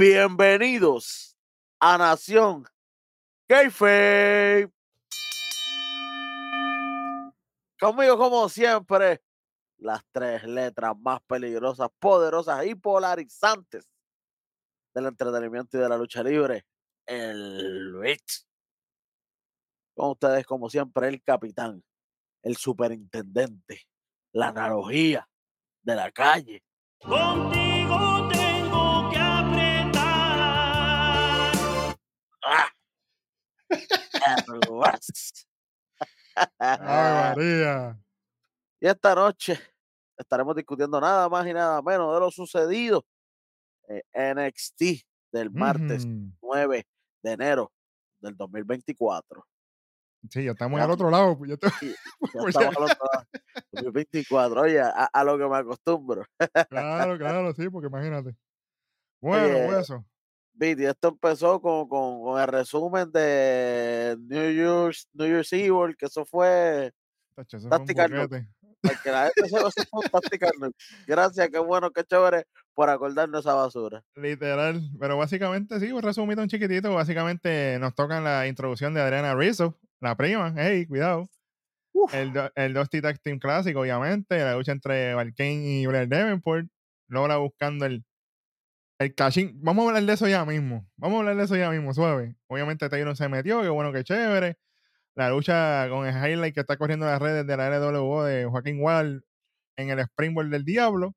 Bienvenidos a Nación Kayfabe. Conmigo, como siempre, las tres letras más peligrosas, poderosas y polarizantes del entretenimiento y de la lucha libre, el Luis. Con ustedes, como siempre, el capitán, el superintendente, la analogía de la calle. Contigo Ay, María. Y esta noche estaremos discutiendo nada más y nada menos de lo sucedido en NXT del martes Ujú. 9 de enero del 2024. Sí, ya estamos Ya. al otro lado. pues, ya te- Y ya Pues estamos al otro lado. 2024, oye, a, a lo que me acostumbro. Claro, claro, sí, porque imagínate. Bueno, Oye, hueso. Viti, esto empezó con, con, con el resumen de New Year's, New Year's Evil, que eso fue Tactical la gente se. Gracias, qué bueno, qué chévere por acordarnos esa basura. Literal. Pero básicamente, sí, un resumido un chiquitito. Básicamente nos tocan la introducción de Adriana Rizzo, la prima. Hey, cuidado. Uf. El, el Dusty Tag Team clásico, obviamente. La lucha entre Valkane y Blair Davenport. Logra buscando el, el cachín. Vamos a hablar de eso ya mismo. Vamos a hablar de eso ya mismo, suave. Obviamente Taylor se metió, qué bueno, qué chévere. La lucha con el highlight que está corriendo en las redes de la RWO de Joaquín Wall en el Springboard del Diablo.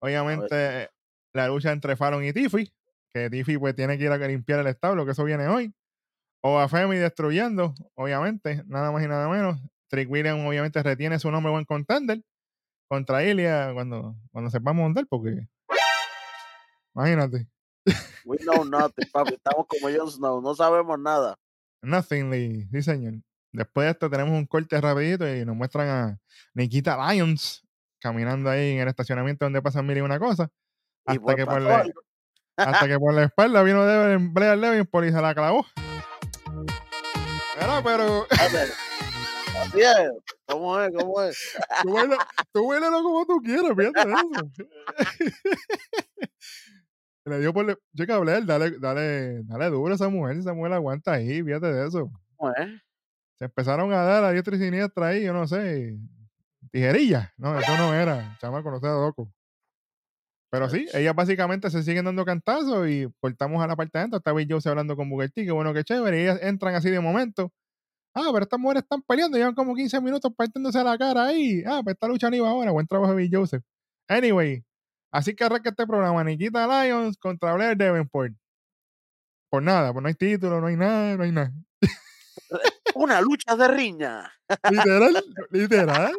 Obviamente la lucha entre Fallon y Tiffy, que Tiffy pues tiene que ir a limpiar el establo, que eso viene hoy. O a Femi destruyendo, obviamente, nada más y nada menos. Trick William obviamente retiene su nombre buen contender contra Ilia cuando, cuando sepamos montar, porque imagínate, We know nothing, papi. Estamos como Jon Snow, no sabemos nada. nothingly, sí señor. Después de esto tenemos un corte rapidito y nos muestran a Nikita Lyons caminando ahí en el estacionamiento donde pasan mil y una cosa. Hasta pues que, por la, hasta que por la espalda vino Devin, Blair Davenport y se la clavó. Era, pero. Así es. ¿Cómo es? ¿Cómo es? tú baila- tú bailalo como tú quieras, fíjate eso. Le dio por... le- Chica, Blair, dale, dale, dale duro a esa mujer, esa mujer aguanta ahí, fíjate de eso. Se empezaron a dar a diestra y siniestra ahí, yo no sé, tijerilla. No, eso no era, chamaco, no sea loco. Pero sí, ellas básicamente se siguen dando cantazos y cortamos a la parte de adentro. Jones hablando con Booker T, que bueno, que chévere. Y ellas entran así de momento. Ah, pero estas mujeres están peleando, llevan como 15 minutos partiéndose la cara ahí. Ah, pues esta lucha no iba ahora. Buen trabajo de Bill Joseph. Anyway, así que arranca este programa. Nikita Lyons contra Blair Davenport. Por nada, pues no hay título, no hay nada, no hay nada. Una lucha de riña. Literal, literal.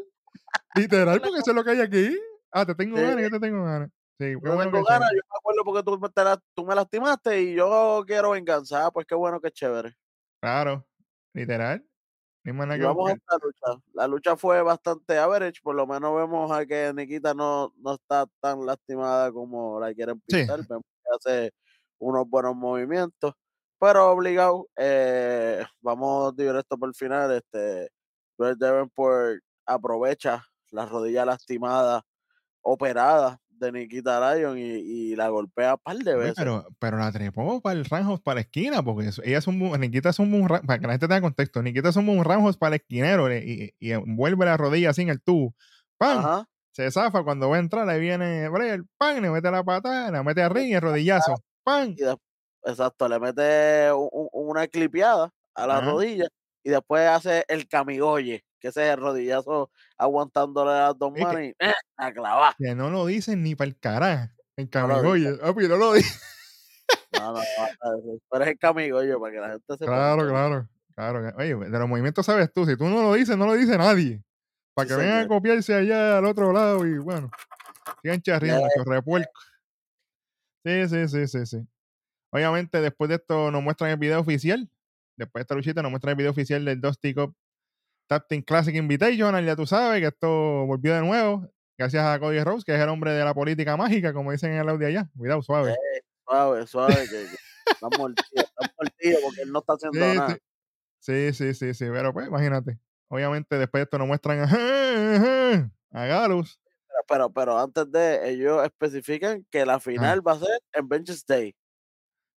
Literal, porque eso es lo que hay aquí. Ah, te tengo Sí. ganas, yo te tengo ganas. Sí, Yo tengo ganas, yo me acuerdo porque tú me, te la- tú me lastimaste y yo quiero venganza. Ah, pues qué bueno, qué chévere. Claro, literal. Ni más nada Y que vamos a esta lucha. La lucha fue bastante average, por lo menos vemos a que Nikita no, no está tan lastimada como la quieren Sí. pintar. Vemos que hace unos buenos movimientos, pero obligado. eh, vamos directo por el final. Este, Brett Davenport aprovecha la rodilla lastimada, operada de Nikita Lyon y, y la golpea un par de veces. pero, pero la trepó para el Ranjos, para la esquina, porque eso- ella es un, Nikita es un, para que la gente tenga contexto, Nikita es un, Ranjos para el esquinero y, y envuelve la rodilla así en el tubo. ¡Pam! Ajá. Se zafa cuando va a entrar, ahí viene Blair, ¡pam! Le mete la patada, la mete arriba y el rodillazo. ¡Pam! y des- exacto, le mete un- un- una clipeada a la Ajá. rodilla y después hace el camigoye, que ese es el rodillazo aguantándole las dos que- manos y ¡eh! a clavar. Que no lo dicen ni para el carajo. En No lo Camigoye. No lo dicen. No, no, no, pero es el camigoye para que la gente sepa. Claro, que- claro, claro. Oye, de los movimientos sabes tú. Si tú no lo dices, no lo dice nadie. Para Sí, que vengan a copiarse allá al otro lado y bueno, sigan charriendo, chorrepuerco. Sí, sí, sí, sí, sí. Obviamente, después de esto nos muestran el video oficial. Después de esta luchita nos muestran el video oficial del Dusty Cup Tap Team Classic Invitational. Ya tú sabes que esto volvió de nuevo. Gracias a Cody Rose, que es el hombre de la política mágica, como dicen en el audio allá. Cuidado, suave. Suave, suave, que, que estamos mordidos, estamos mordidos porque él no está haciendo Sí, nada. sí. Sí, sí, sí, pero pues imagínate. Obviamente después de esto nos muestran a, a Galus. Pero, pero antes de ellos especifican que la final va a ser en Benches Day.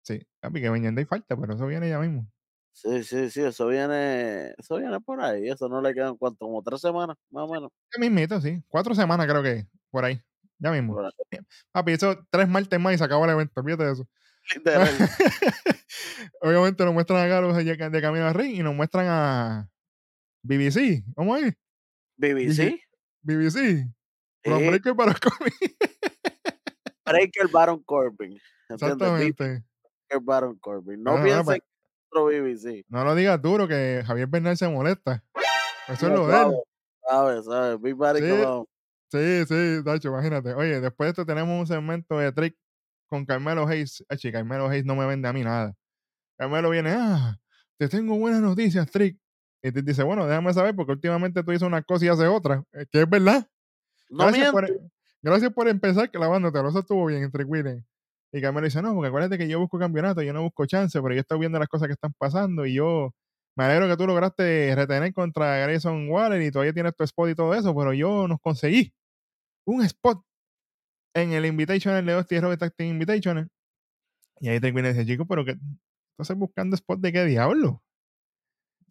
Sí, papi, que Jay falta, pero eso viene ya mismo. Sí, sí, sí, eso viene, eso viene por ahí, eso no le quedan cuánto, como tres semanas, más o menos. Ya mismito, sí. Cuatro semanas creo que por ahí. Ya mismo. Ahí. Papi, eso tres martes más y se acabó el evento. Olvídate de eso. Obviamente nos muestran a Galus de, camino a ring y nos muestran a BBC. ¿Cómo es? BBC, BBC. Los Sí. breakers para Corbin. Breaker Baron Corbin. ¿entiendes? Exactamente. Breaker Baron Corbin. No No, no, piensen que BBC. No lo digas duro que Javier Bernal se molesta. Eso es lo de él. ¿Sabes? ¿Sabes? Big Body Sí. Sí, sí, Dacho, imagínate. Oye, después de esto tenemos un segmento de trick con Carmelo Hayes. Ay, Carmelo Hayes no me vende a mí nada. Carmelo viene, ah, te tengo buenas noticias, Trick. Y te dice, bueno, déjame saber porque últimamente tú hizo una cosa y hace otra. Eh, Que es verdad. No gracias, por, miento. gracias por empezar clavándote. Eso estuvo bien entre Willen. Y Carmelo dice, no, porque acuérdate que yo busco campeonato, yo no busco chance, pero yo estoy viendo las cosas que están pasando y yo me alegro que tú lograste retener contra Grayson Waller y todavía tienes tu spot y todo eso, pero yo nos conseguí un spot en el Invitational de Hostia Robert Tag Invitational. Y ahí Willen dice, chico, pero que estás buscando spot de qué diablo.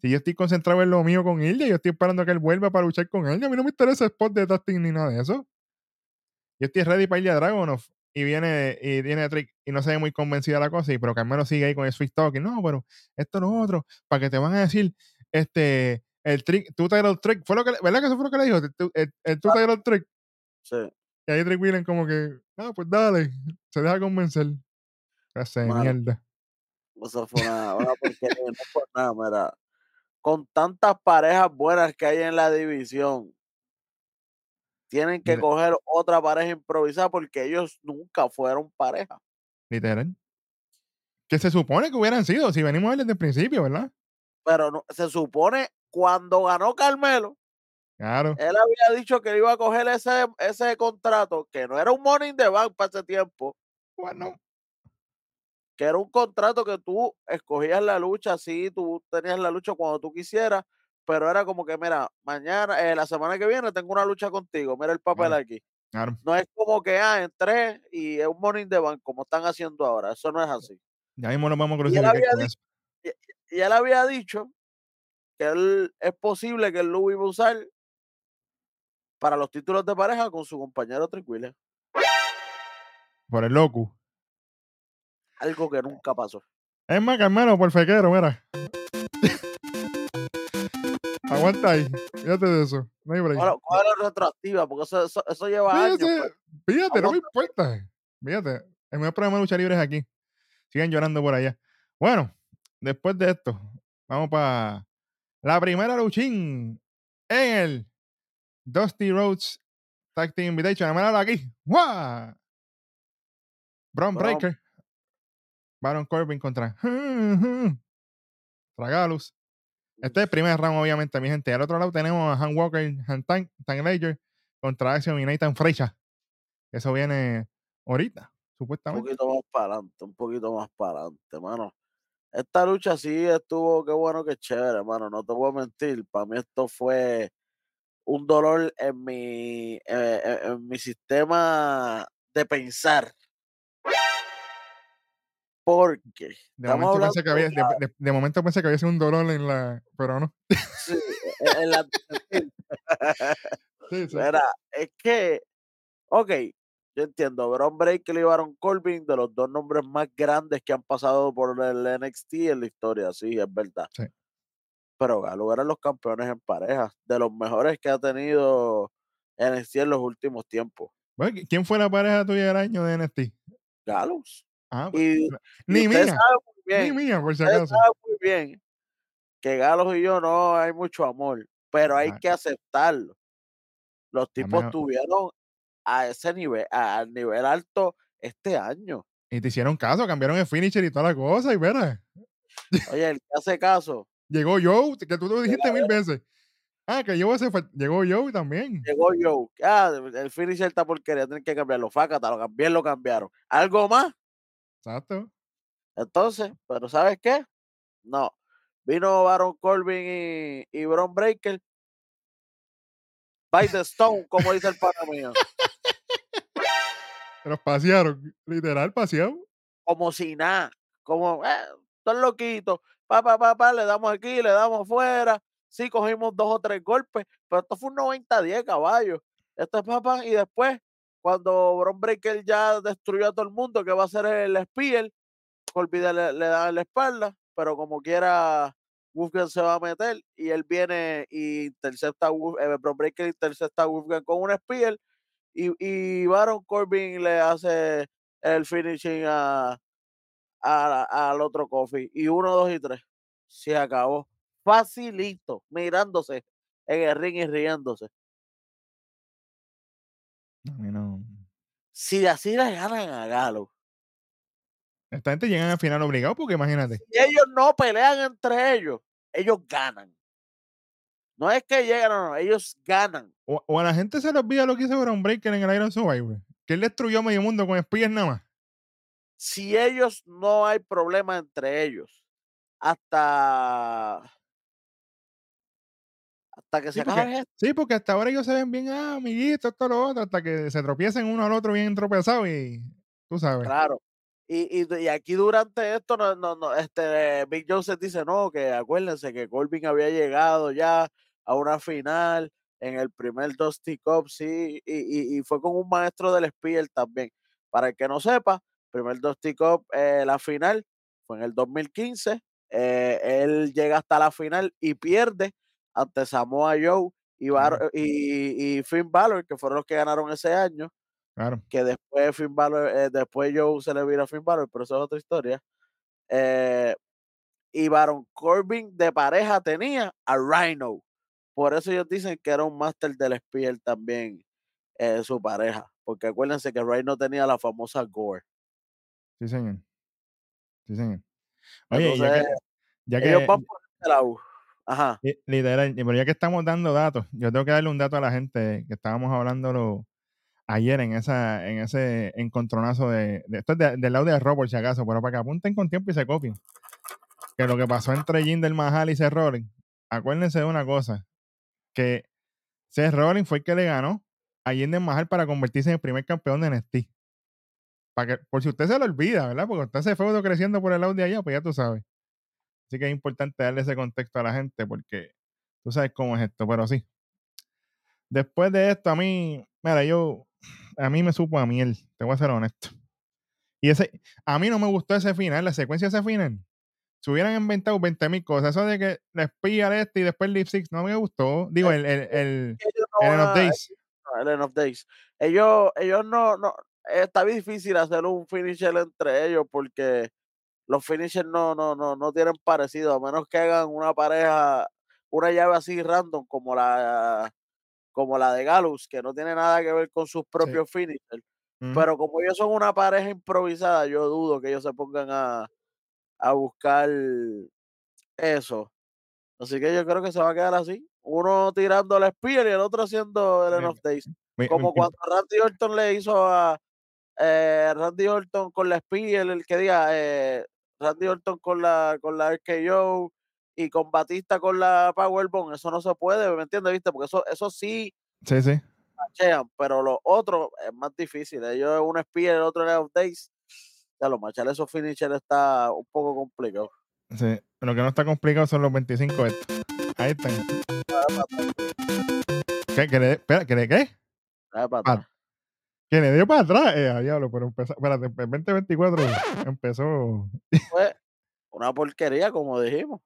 Si yo estoy concentrado en lo mío con Ilya, yo estoy esperando a que él vuelva para luchar con él. A mí no me interesa spot de Tag ni nada de eso. Yo estoy ready para ir a Dragonov. Y viene, y viene Trick y no se ve muy convencida la cosa. Y pero Carmelo sigue ahí con el sweet talking. No, pero esto no otro. Para que te van a decir, este, el trick, tú el trick. Fue lo que, ¿Verdad que eso fue lo que le dijo? El, tú- el, el tú el trick. Sí. Y ahí Trick Willen como que, no, pues dale. Se deja convencer. Clase de mierda. Eso fue una, una porquería. No fue nada, mira. Con tantas parejas buenas que hay en la división, tienen que Mira. coger otra pareja improvisada porque ellos nunca fueron pareja. Literal. Que se supone que hubieran sido, si venimos a ver desde el principio, ¿verdad? Pero no- se supone cuando ganó Carmelo, Claro. él había dicho que iba a coger ese, ese contrato, que no era un money in the bank para ese tiempo, Bueno, que era un contrato que tú escogías la lucha, sí, tú tenías la lucha cuando tú quisieras, pero era como que, mira, mañana, eh, la semana que viene tengo una lucha contigo, mira el papel aquí. claro. No es como que, ah, entré y es un money in the bank, como están haciendo ahora, eso no es así. Ya mismo nos vamos a él crucificar había con dicho- eso. Y él había dicho que él es posible que él lo iba a usar para los títulos de pareja con su compañero Williams, Por el loco. algo que nunca pasó. Es más, Carmelo, por fequero, mira. Aguanta ahí. Fíjate de eso. No hay break. Cógelo retroactiva, porque eso, eso, eso lleva años. sí, pues. Fíjate, no me importa. Fíjate. El mejor programa de lucha libre es aquí. Sigan llorando por allá. Bueno, después de esto, vamos para la primera luchín en el Dusty Rhodes Tag Team Invitation. Míralo aquí. Braun Braun. Breaker. Baron Corbin contra Tragalus. Este es el primer round, obviamente, mi gente. Al otro lado tenemos a Han Walker, Han Tank, Tank Ledger contra Axiom y Nathan. Eso viene ahorita, un supuestamente. poquito más para adelante, un poquito más para adelante, mano. Esta lucha sí estuvo, qué bueno, qué chévere, mano. No te voy a mentir. Para mí esto fue un dolor en mi, eh, en mi sistema de pensar. Porque De estamos momento, pensé que había, hablando de, de- de momento pensé que había sido un dolor en la. Pero no. sí, en- en la- Sí, sí. Mira, es que, ok, yo entiendo, Braun Breaker y Baron Corbin, de los dos nombres más grandes que han pasado por el NXT en la historia, sí, es verdad. Sí. Pero Galo eran los campeones en pareja, de los mejores que ha tenido NXT en los últimos tiempos. Bueno, ¿Quién fue la pareja tuya del año de NXT? Galos. Ah, pues, Y, ni mía. Ni mía, por si usted acaso. sabe muy bien que Galos y yo no hay mucho amor, pero hay Ah. que aceptarlo. Los tipos tuvieron a ese nivel, a- al nivel alto este año. Y te hicieron caso, cambiaron el finisher y toda la cosa. Y mira, Oye, el que hace caso, llegó Joe, que tú lo dijiste mil veces. Ah, que Joe se fue. Llegó Joe también. llegó Joe. Ah, el finisher está porquería, tienen que cambiarlo. Fácata, lo también lo cambiaron. ¿Algo más? Exacto. Entonces, pero ¿sabes qué? No. Vino Baron Corbin y, y Braun Breaker. By the Stone, como dice el pana mío. Pero pasearon. Literal, pasearon. Como si nada. como, eh, están loquitos, pa, pa, pa, pa, le damos aquí, le damos afuera, sí, cogimos dos o tres golpes, pero esto fue un 90-10, caballo. Esto es papá, y después, cuando Bron Breaker ya destruyó a todo el mundo, que va a ser el Spear, Colby le, le da la espalda, pero como quiera, Wolfgang se va a meter y él viene y intercepta, a eh, Bron Breaker intercepta a Wolfgang con un Spear y, y Baron Corbin le hace el finishing a, al otro Coffee. Y uno, dos y tres. Se acabó. Facilito, mirándose en el ring y riéndose. Si así le ganan a Galo, Esta gente llegan al final obligado porque imagínate. si ellos no pelean entre ellos, ellos ganan. No es que llegan, no, no, ellos ganan. O, o a la gente se le olvida lo que hizo Brown Breaker en el Iron Survivor. Que él destruyó medio mundo con espías nada más. Si ellos no hay problema entre ellos, hasta hasta que Sí, se porque- acabe esto. Sí, porque hasta ahora ellos se ven bien, ah, amiguitos, esto, lo otro, hasta que se tropiecen uno al otro bien tropezados y tú sabes. Claro. Y, y, y aquí durante esto, no, no, no, este, Big Joseph dice, no, que acuérdense que Corbin había llegado ya a una final en el primer Dusty Cup, sí, y, y, y fue con un maestro del Spear también. Para el que no sepa, primer Dusty Cup, eh, la final fue en el 2015, eh, él llega hasta la final y pierde ante Samoa Joe y, Bar- Claro. y, y Finn Balor, que fueron los que ganaron ese año Claro. que después Finn Balor, eh, después Joe se le vira a Finn Balor, pero eso es otra historia. Eh, y Baron Corbin de pareja tenía a Rhino. Por eso ellos dicen que era un máster del Spear también, eh, su pareja. Porque acuérdense que Rhino tenía la famosa Gore. Sí, señor. Sí, señor. Oye, ya que, ya ellos van por este lado. Ajá. li- literal, y- pero ya que estamos dando datos, yo tengo que darle un dato a la gente que estábamos hablando ayer en esa, en ese encontronazo de, esto es de- del lado de Rob, por si acaso, pero para que apunten con tiempo y se copien. Que lo que pasó entre Jinder Mahal y Seth Rollins, acuérdense de una cosa, que Seth fue el que le ganó a Jinder Mahal para convertirse en el primer campeón de NXT. Para que, por si usted se lo olvida, ¿verdad? Porque usted se fue creciendo por el lado de allá, pues ya tú sabes. Así que es importante darle ese contexto a la gente porque tú sabes cómo es esto, pero sí. Después de esto, a mí, mira, yo, a mí me supo a miel, te voy a ser honesto. Y ese, a mí no me gustó ese final, la secuencia de ese final. Se hubieran inventado 20 mil cosas. Eso de que le espía al este y después el Lip Six no me gustó. Digo, el, el, el, Ellos no el End of a- Days. el End of Days. Ellos, ellos no, no, está difícil hacer un finisher entre ellos porque los finishers no, no, no, no tienen parecido, a menos que hagan una pareja, una llave así random como la como la de Gallows, que no tiene nada que ver con sus propios finishers. Ujú. Pero como ellos son una pareja improvisada, yo dudo que ellos se pongan a, a buscar eso. Así que yo creo que se va a quedar así. Uno tirando el Spear y el otro haciendo el End Sí. of Days. Mi- Como mi- cuando Randy Orton le hizo a eh, Randy Orton con la Spear, el que diga, eh, Randy Orton con la con la RKO y con Batista con la Powerbomb, eso no se puede, ¿me entiendes? ¿Viste? Porque eso, eso sí Sí, sí. machean, pero lo otro es más difícil. Ellos un Spear, el otro End of Days. Ya lo machar esos finishers está un poco complicado. sí. Lo que no está complicado son los 25 estos. Ahí están. ¿Qué? ¿Que le, espera, ¿que le qué? Dale para Ah, atrás. Que le dio para atrás. Eh, diablo, pero empezó. Espérate, el 2024 empezó. fue una porquería, como dijimos.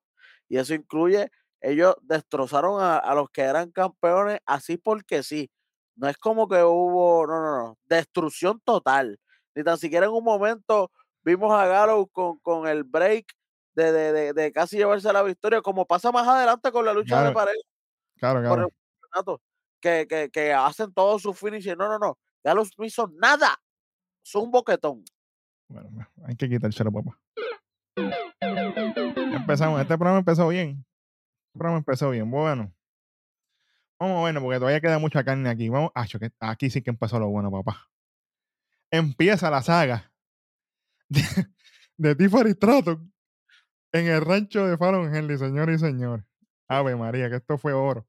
Y eso incluye, ellos destrozaron a, a los que eran campeones así porque sí. No es como que hubo, no, no, no, destrucción total. Ni tan siquiera en un momento vimos a Gallows con, con el break de, de, de, de casi llevarse la victoria, como pasa más adelante con la lucha de pareja Claro, por claro. el campeonato, que, que, que hacen todos sus finishes. No, no, no. Gallows no hizo nada. Es un boquetón. Bueno, hay que quitárselo, papá. Empezamos. Este programa empezó bien. Este programa empezó bien. Bueno. Vamos bueno, porque todavía queda mucha carne aquí. Vamos. Que aquí sí que empezó lo bueno, papá. Empieza la saga de, de Tiffany Stratton en el rancho de Fallon Henley, señor y señor. Ave María, que esto fue oro.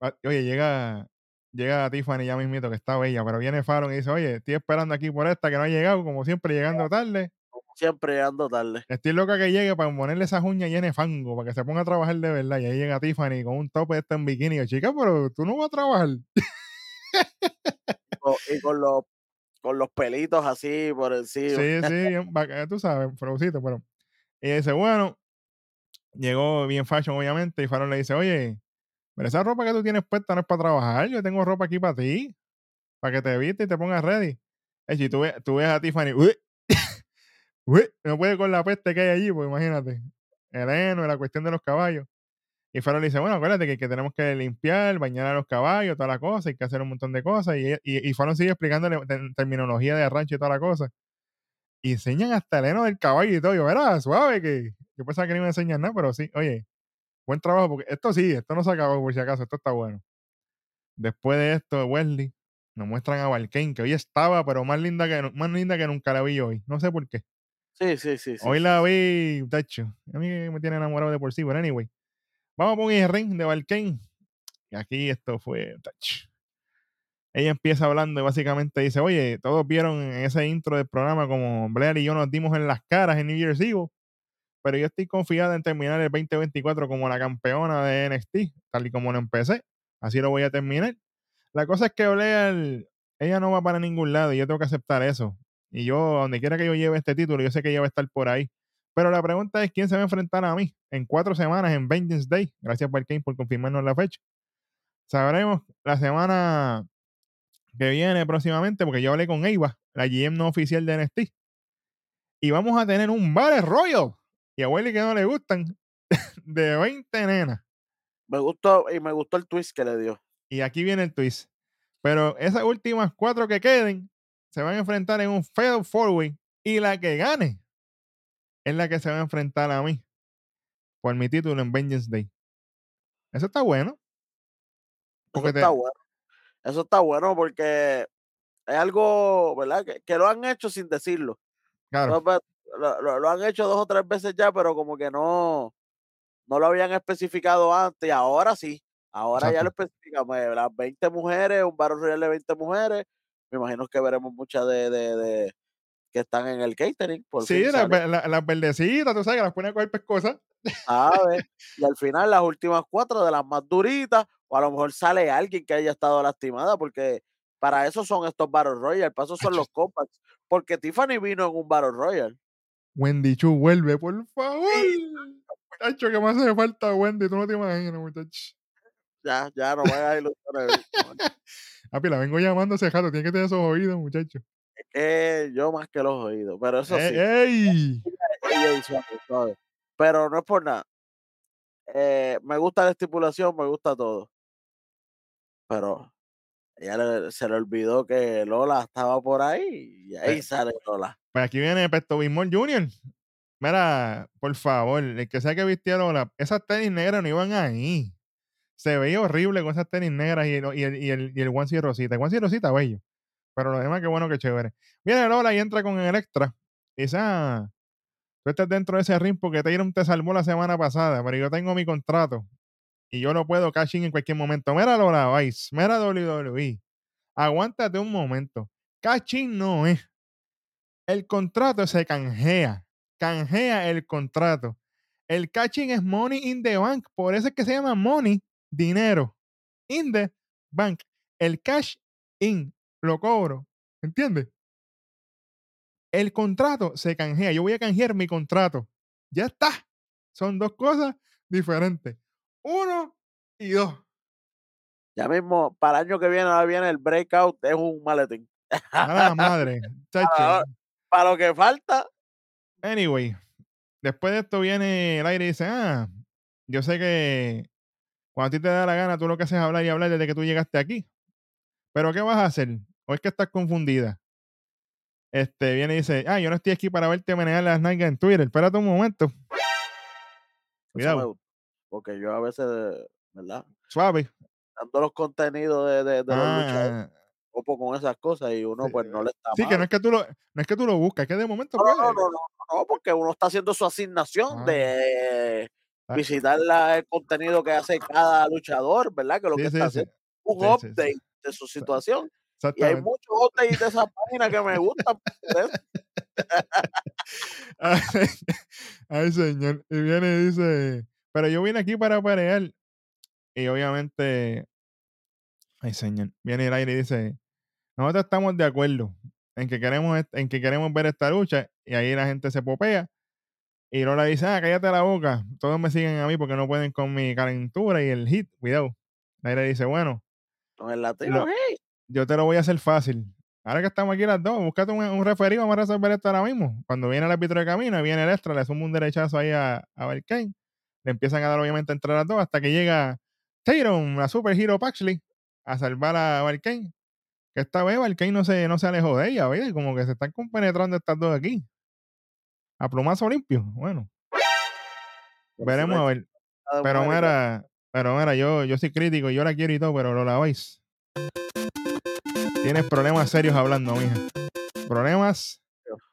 Ah, Oye, llega, llega Tiffany ya mismito, que está bella, pero viene Fallon y dice, oye, estoy esperando aquí por esta que no ha llegado, como siempre, llegando tarde. Como Siempre llegando tarde. Estoy loca que llegue para ponerle esas uñas llenas de fango, para que se ponga a trabajar de verdad. Y ahí llega Tiffany con un tope de este en bikini. Y yo, chica, pero tú no vas a trabajar. Y con los, con los pelitos así por encima. Sí, sí, tú sabes, flowcito, pero. Y dice, bueno, llegó bien fashion, obviamente, y Farol le dice, oye, pero esa ropa que tú tienes puesta no es para trabajar, yo tengo ropa aquí para ti, para que te vistes y te pongas ready. Es y tú ves, tú ves a Tiffany, uy, uy, no puede con la peste que hay allí, pues imagínate, el heno, la cuestión de los caballos. Y Farol dice, bueno, acuérdate que, tenemos que limpiar, bañar a los caballos, toda la cosa, hay que hacer un montón de cosas. Y, y, Farol sigue explicándole te- terminología de rancho y toda la cosa. Y enseñan hasta el heno del caballo y todo. Yo, era suave, que yo pensaba que no iba a enseñar nada, pero sí, oye, buen trabajo, porque esto sí, esto no se acabó por si acaso, esto está bueno. Después de esto, Wesley, nos muestran a Valkane, que hoy estaba, pero más linda que, más linda que nunca la vi hoy. No sé por qué. Sí, sí, sí. Hoy sí, la vi, tacho. A mí me tiene enamorado de por sí, pero anyway. Vamos a poner el ring de Valkane. Y aquí esto fue, tacho. Ella empieza hablando y básicamente dice, oye, todos vieron en ese intro del programa como Blair y yo nos dimos en las caras en New Year's Eve, pero yo estoy confiada en terminar el 2024 como la campeona de NXT, tal y como lo empecé. Así lo voy a terminar. La cosa es que Blair, ella no va para ningún lado y yo tengo que aceptar eso. Y yo, donde quiera que yo lleve este título, yo sé que ella va a estar por ahí. Pero la pregunta es quién se va a enfrentar a mí en cuatro semanas en Vengeance Day. Gracias, Barkane, por confirmarnos la fecha. Sabremos la semana que viene próximamente, porque yo hablé con Eva, la GM no oficial de NXT. Y vamos a tener un Battle Royal. Y a Willy que no le gustan, de 20 nenas. Me gustó, y me gustó el twist que le dio. Y aquí viene el twist. Pero esas últimas cuatro que queden se van a enfrentar en un Fatal Four Way. Y la que gane es la que se va a enfrentar a mí por mi título en Vengeance Day. Eso está bueno. Eso te- está bueno. Eso está bueno porque es algo, ¿verdad? Que, que lo han hecho sin decirlo. claro, pero Lo, lo- lo han hecho dos o tres veces ya, pero como que no, no lo habían especificado antes y ahora sí. Ahora ya lo especificamos. eh, Las 20 mujeres, un Battle Royale de 20 mujeres. Me imagino que veremos muchas de, de, de- que están en el catering. Por sí, las la- verdecitas, tú sabes, que las pone a coger pescosas. ¿sabes? Y al final las últimas cuatro de las más duritas, o a lo mejor sale alguien que haya estado lastimada, porque para eso son estos Battle Royale, para eso son los compacts. Porque Tiffany vino en un Battle Royale. Wendy Chu, vuelve, por favor. Muchacho, que más hace falta Wendy, tú no te imaginas, muchacho. Ya, ya, no me hagas ilusiones. no, Papi, la vengo llamando hace rato, tiene que tener esos oídos, muchacho. es que yo más que los oídos, pero eso ¡Ey! sí. ey! Pero no es por nada. Eh, me gusta la estipulación, me gusta todo. Pero ella le- se le olvidó que Lola estaba por ahí y ahí Eh. sale Lola. Pues aquí viene Pesto Bismol Jr. Mira, por favor, el que sea que vistiera la, esas tenis negras no iban ahí. Se veía horrible con esas tenis negras y, el- y el, y el, y el onesie rosita. El onesie rosita, bello. Pero lo demás, qué bueno, que chévere. Viene Lola y entra con el extra. Ah, tú estás dentro de ese ring porque Tyron te salvó la semana pasada, pero yo tengo mi contrato. Y yo no puedo cash in en cualquier momento. Mira Lola Vice, mira WWE. Aguántate un momento. Cash in no es. El contrato se canjea. Canjea el contrato. El catching es money in the bank. Por eso es que se llama money, dinero. In the bank. El cash in lo cobro. ¿Entiendes? El contrato se canjea. Yo voy a canjear mi contrato. Ya está. Son dos cosas diferentes. Uno y dos. Ya mismo, para el año que viene, ahora viene el breakout, es un maletín. A la madre. chacho. Ahora, para lo que falta, Anyway, después de esto viene el aire y dice, ah, yo sé que cuando a ti te da la gana, tú lo que haces es hablar y hablar desde que tú llegaste aquí. Pero ¿qué vas a hacer? ¿O es que estás confundida? Este viene y dice, ah, yo no estoy aquí para verte manejar las nalgas en Twitter. Espérate un momento. me Cuidado. Porque yo a veces, ¿verdad? suave. Dando los contenidos de, de, de los luchadores, Con esas cosas y uno Sí, pues no le está sí, que no es que tú lo, no es que tú lo buscas, es que de momento No, no, no, no, no, no, porque uno está haciendo su asignación Ah. de Ah. visitar la- el contenido que hace cada luchador, ¿verdad? Que lo Sí, que sí, está haciendo un update de su situación. Y hay muchos updates de esa página que me gustan. Ay, ay, señor. Y viene y dice, pero yo vine aquí para pelear. Y obviamente, ay, señor, viene el aire y dice, nosotros estamos de acuerdo en que queremos, en que queremos ver esta lucha. Y ahí la gente se popea. Y Lola dice, ah, cállate la boca. Todos me siguen a mí porque no pueden con mi calentura y el hit. Cuidado. El aire dice, bueno, Con el latino, Lo- hey. yo te lo voy a hacer fácil. Ahora que estamos aquí las dos, búscate un, un referí, vamos a resolver esto ahora mismo. Cuando viene el árbitro de camino, viene el extra, le suma un derechazo ahí a, a. Le empiezan a dar obviamente entre las dos hasta que llega Tatum, la super hero Paxley, a salvar a Barkane. Que esta vez Barkane no se, no se alejó de ella, ¿oye? Como que se están compenetrando estas dos aquí. A plumazo limpio. Bueno, veremos a ver. Pero mira, pero mira, yo, yo soy crítico, yo la quiero y todo, pero lo la vais. Tienes problemas serios hablando, mija. Problemas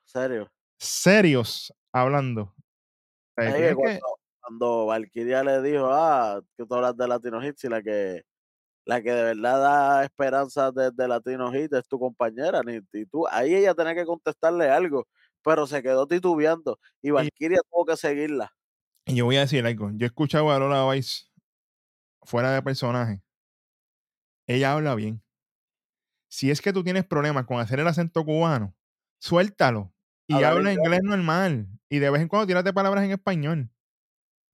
Serio. serios hablando. O sea, que cuando, cuando Valkyria le dijo, ah, que tú hablas de Latino Hits y la que la que de verdad da esperanza desde Latino Hits es tu compañera, ni y tú. Ahí ella tenía que contestarle algo, pero se quedó titubeando y Valkyria tuvo que seguirla. Y yo voy a decir algo. Yo he escuchado a Lola Vice fuera de personaje. Ella habla bien. Si es que tú tienes problemas con hacer el acento cubano, suéltalo. Y Habla habla inglés. inglés normal. Y de vez en cuando tírate palabras en español.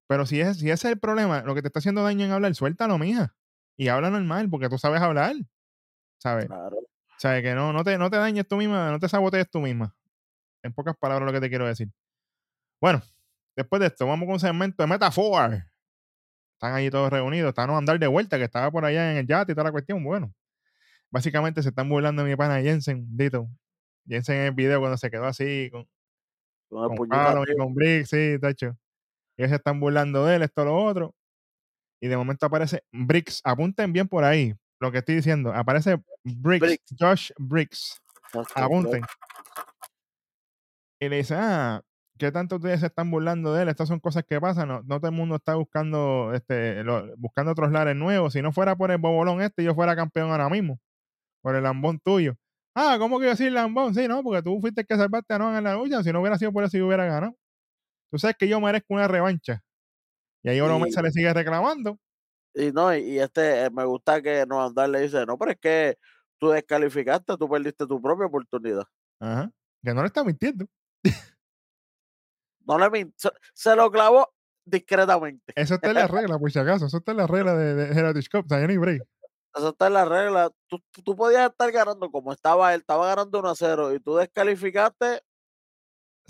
Pero si, es, si ese es el problema, lo que te está haciendo daño en hablar, suéltalo, mija. Y habla normal, porque tú sabes hablar. ¿Sabes? Claro. ¿Sabes? Que no, no, te, no te dañes tú misma, no te sabotees tú misma. En pocas palabras lo que te quiero decir. Bueno, después de esto, vamos con un segmento de Metafor. Están allí todos reunidos, están a andar de vuelta, que estaba por allá en el yate y toda la cuestión. Bueno, básicamente se están burlando de mi pana Jensen, Dito. Jensen en el video cuando se quedó así, con, Con con Briggs, sí, tacho. Ellos se están burlando de él, esto, lo otro. Y de momento aparece Briggs. Apunten bien por ahí lo que estoy diciendo. Aparece Briggs, Briggs. Josh Briggs. Exacto, Apunten. Y le dice, ah, ¿qué tanto ustedes se están burlando de él? Estas son cosas que pasan. No, no todo el mundo está buscando, este, lo- buscando otros lares nuevos. Si no fuera por el bobolón este, yo fuera campeón ahora mismo. Por el lambón tuyo. Ah, ¿cómo que yo soy lambón? Sí, no, porque tú fuiste el que salvaste a Noah en la lucha. Si no hubiera sido por eso, yo hubiera ganado. Tú sabes que yo merezco una revancha. Y ahí Oro Y- se le sigue reclamando. Y no, y, este, eh, me gusta que no andar le dice, no, pero es que tú descalificaste, tú perdiste tu propia oportunidad. Ajá. Que no le está mintiendo. No le min- se, lo clavó discretamente. Eso está en la regla, por si acaso. Eso está en la regla de, Heritage Cup. O sea, no break. Eso está en la regla. Tú, tú podías estar ganando como estaba él, estaba ganando 1 a 0 y tú descalificaste.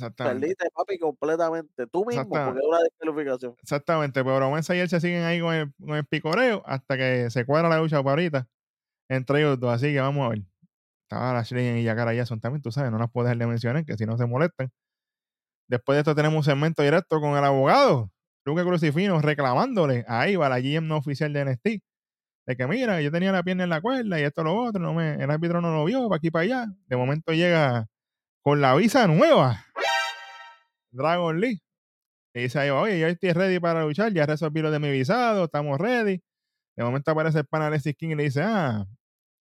Perdiste, papi, completamente. Tú mismo, porque es una descalificación. Exactamente, pero Romanza y él se siguen ahí con el, con el picoreo hasta que se cuadra la lucha para ahorita entre ellos dos. Así que vamos a ver. Estaba Lashley y Yakara Jason también, tú sabes, no las puedes dejar de mencionar, que si no se molestan. Después de esto tenemos un segmento directo con el abogado, Luque Crucifino, reclamándole a Iva, la GM no oficial de NXT, de que mira, yo tenía la pierna en la cuerda y esto lo otro, no me, el árbitro no lo vio, para aquí para allá. De momento llega con la visa nueva, Dragon Lee. Y dice ahí, oye, yo estoy ready para luchar, ya resolví lo de mi visado, estamos ready. De momento aparece el pana Alexis King y le dice, ah,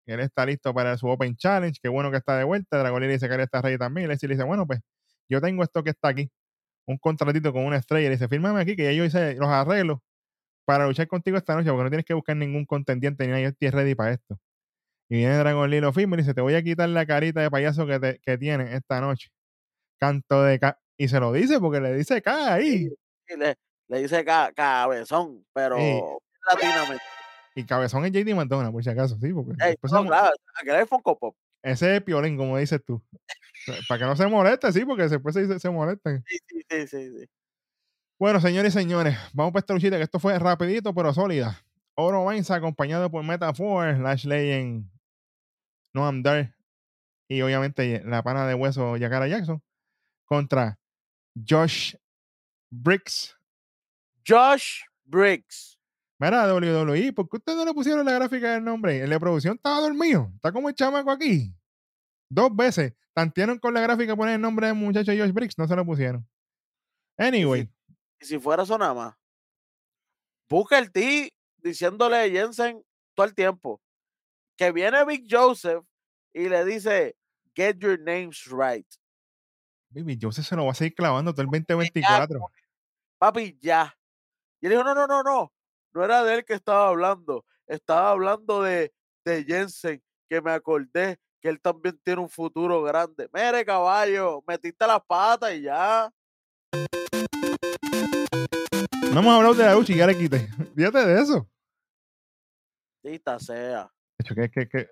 él está listo para su Open Challenge, qué bueno que está de vuelta. Dragon Lee le dice que él está ready también. Y le dice, bueno, pues yo tengo esto que está aquí, un contratito con una estrella. Y le dice, fírmame aquí que ya yo los arreglos para luchar contigo esta noche, porque no tienes que buscar ningún contendiente ni nada, yo estoy ready para esto. Y viene Dragon Lee, lo firma y dice, te voy a quitar la carita de payaso que, que tienes esta noche. Canto de... y se lo dice porque le dice K ahí. Le, le dice ca- cabezón, pero Sí. latinamente. Y cabezón es JD McDonald, por si acaso, sí, porque Ey, después no, se mo- claro, aquel es Funko Pop. ese es piolín, como dices tú. Para que no se moleste, sí, porque después se, se molestan. Sí, sí, sí, sí. Bueno, señores y señores, vamos para esta luchita, que esto fue rapidito, pero sólida. Oro Vance acompañado por Metafor, Lashley en No I'm There, y obviamente la pana de hueso Yakara Jackson, contra Josh Briggs. Josh Briggs. Mira, WWE, ¿por qué ustedes no le pusieron la gráfica del nombre? El de producción estaba dormido, está como el chamaco aquí. Dos veces, tantearon con la gráfica poner el nombre del muchacho Josh Briggs, no se lo pusieron. Anyway, Y si fuera eso nada más, busca el T diciéndole a Jensen todo el tiempo que viene Big Joseph y le dice, get your names right. Baby, Joseph se lo va a seguir clavando todo el 2024. Papi, ya. Y él dijo, no, no, no, no. No era de él que estaba hablando. Estaba hablando de, de Jensen, que me acordé que él también tiene un futuro grande. Mire, caballo, metiste las patas y ya. No hemos hablado de la lucha y ya le quité. Fíjate de eso. Tita sea. De hecho, que, que, que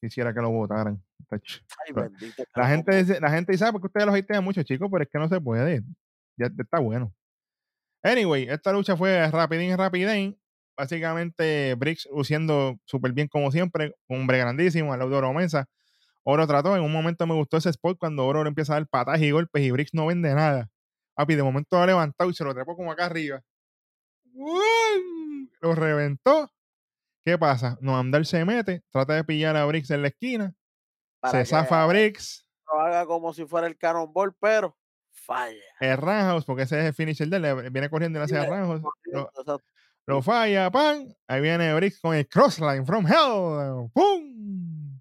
quisiera que lo votaran. Tacho. Ay, Pero bendito. que La gente, dice- la gente dice, ah, porque ustedes los hatean mucho, chicos, pero es que no se puede. Ya está bueno. Anyway, esta lucha fue rapidín, rapidín. Básicamente, Briggs luciendo súper bien como siempre. Un hombre grandísimo, al lado de Oro Mesa. Oro trató, en un momento me gustó ese spot cuando Oro empieza a dar patadas y golpes y Briggs no vende nada. Papi, de momento lo ha levantado y se lo trepó como acá arriba. Lo reventó. ¿Qué pasa? Noamdar se mete, trata de pillar a Briggs en la esquina. Para se zafa a Briggs. lo haga como si fuera el Cannonball, pero falla. el Roundhouse, porque ese es el finisher de él, le viene corriendo y le hace el Roundhouse, lo, falla, pan, ahí viene Briggs con el crossline from hell, pum,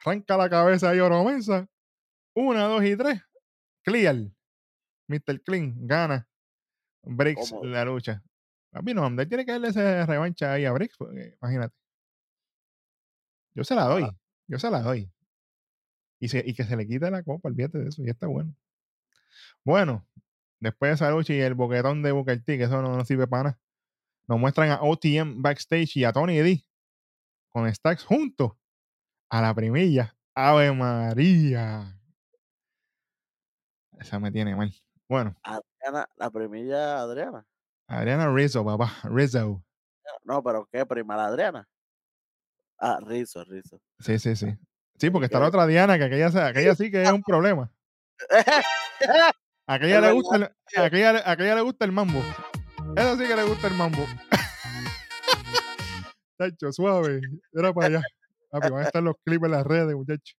arranca la cabeza ahí Oro Mensa, una, dos y tres, clear, Mr. Clean, gana, Briggs la lucha, Papi, no, hombre, tiene que darle esa revancha ahí a Briggs, porque, imagínate, yo se la doy, yo se la doy, y, se- y que se le quite la copa, olvídate de eso, y está bueno. Bueno, después de esa lucha y el boquetón de Booker T, que eso no, no sirve para nada, nos muestran a OTM backstage y a Tony D con Stacks juntos a la primilla. Ave María. Esa me tiene mal. Bueno, Adriana, la primilla Adriana. Adriana Rizzo, papá. Rizzo. No, pero ¿qué prima la Adriana? Ah, Rizzo, Rizzo. Sí, sí, sí. Sí, porque está la otra Diana, que aquella, aquella sí que es un problema. Aquella, le gusta el, aquella, aquella le gusta el mambo. Eso sí que le gusta el mambo. Tacho, suave. Era para allá. Papi, van a estar los clips en las redes, muchachos.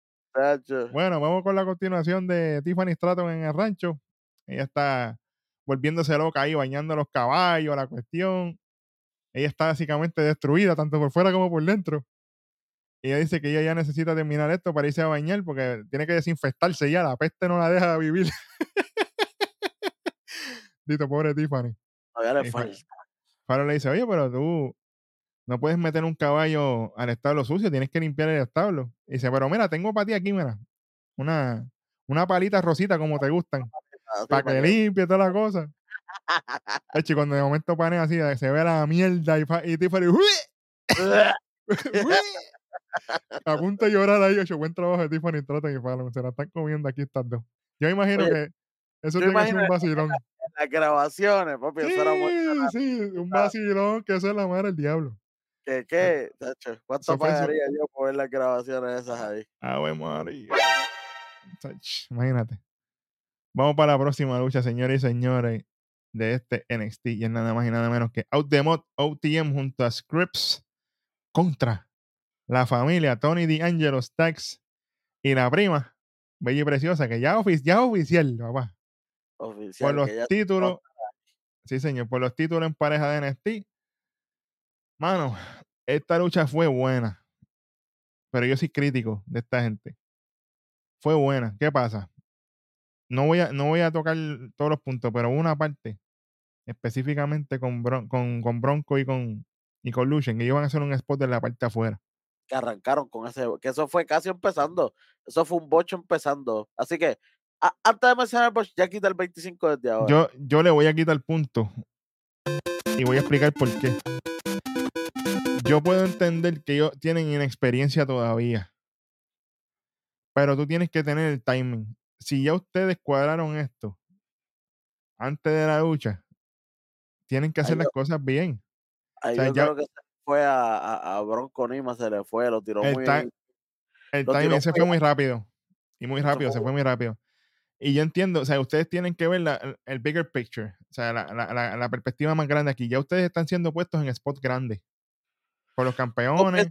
Bueno, vamos con la continuación de Tiffany Stratton en el rancho. Ella está volviéndose loca ahí, bañando los caballos, la cuestión. Ella está básicamente destruida, tanto por fuera como por dentro. Ella dice que ella ya necesita terminar esto para irse a bañar porque tiene que desinfectarse ya. La peste no la deja vivir. Dito, pobre Tiffany. Todavía le falta. Faro le dice, oye, pero tú no puedes meter un caballo al establo sucio, tienes que limpiar el establo. Y dice, pero mira, tengo para ti aquí, mira, una, una palita rosita como te gustan, para que limpie toda la cosa. Hecho, y cuando de momento pane así, se ve la mierda y, y Tiffany. A punto de llorar ahí, hecho, buen trabajo de Tiffany Stratton y Fallon, se la están comiendo aquí estas dos. Yo imagino Oye, que eso tiene que ser un vacilón. Las grabaciones, papi, eso era muy Sí, sí, un vacilón que eso es la madre del diablo. ¿Qué, qué? Tacho, ¿Cuánto pagaría yo por ver las grabaciones esas ahí? Ave María. Tach, Imagínate. Vamos para la próxima lucha, señores y señores, de este NXT. Y es nada más y nada menos que Out the Mod OTM junto a Scripps contra la familia Tony D'Angelo Stacks y la prima, bella y preciosa, que ya, ofi- ya oficial, papá. Oficial. Por los títulos. Sí, señor, por los títulos en pareja de NXT. Mano, esta lucha fue buena. Pero yo soy crítico de esta gente. Fue buena. ¿Qué pasa? No voy a, no voy a tocar todos los puntos, pero una parte, específicamente con, Bron- con, con Bronco y con, y con Luchen, que iban a hacer un spot de la parte afuera. Que arrancaron con ese, que eso fue casi empezando. Eso fue un bocho empezando. Así que, a- antes de mencionar el bocho, ya quita el 25 desde ahora. Yo, yo le voy a quitar punto y voy a explicar por qué. Yo puedo entender que ellos tienen inexperiencia todavía, pero tú tienes que tener el timing. Si ya ustedes cuadraron esto antes de la lucha, tienen que hacer las yo- cosas bien. Ahí sea, yo ya- creo que fue a, a, a Bronco Nima, se le fue, lo tiró El muy ti- El timing se fue muy rápido. Y muy rápido, se fue muy rápido. Y yo entiendo, o sea, ustedes tienen que ver la- el- bigger picture, o sea, la, la- la- perspectiva más grande aquí. Ya ustedes están siendo puestos en spots grandes. Por los campeones,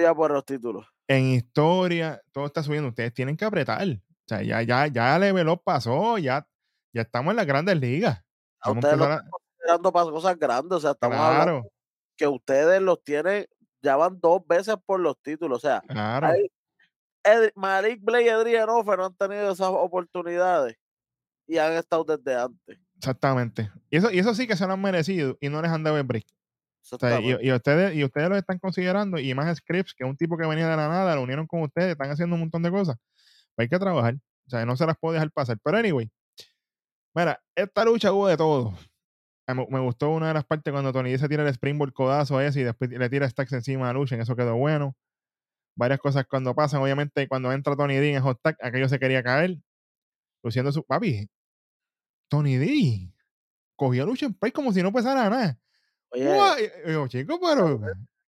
ya por los títulos. en historia, todo está subiendo. Ustedes tienen que apretar. O sea, ya, ya, ya Level Up pasó, ya, ya estamos en las grandes ligas. A ustedes lo están considerando para cosas grandes, o sea, estamos hablando que ustedes los tienen, ya van dos veces por los títulos, o sea, claro. ahí, Ed- Malik Blake y Adrian Offer no han tenido esas oportunidades. y han estado desde antes. Exactamente. Y eso, y eso sí que se lo han merecido y no les han dado el break. O sea, y, ustedes, y ustedes lo están considerando, y más Scripps, que es un tipo que venía de la nada, lo unieron con ustedes, están haciendo un montón de cosas. Pues hay que trabajar. O sea, no se las puedo dejar pasar. Pero anyway, mira, esta lucha hubo de todo. A Me, gustó una de las partes cuando Tony D se tira el springboard codazo ese y después le tira stacks encima a Lucha, eso quedó bueno. Varias cosas cuando pasan, obviamente cuando entra Tony D en hot tag, aquello se quería caer, luciendo su papi. Tony D cogió a en play como si no pesara nada. Oye, yo, chico, pero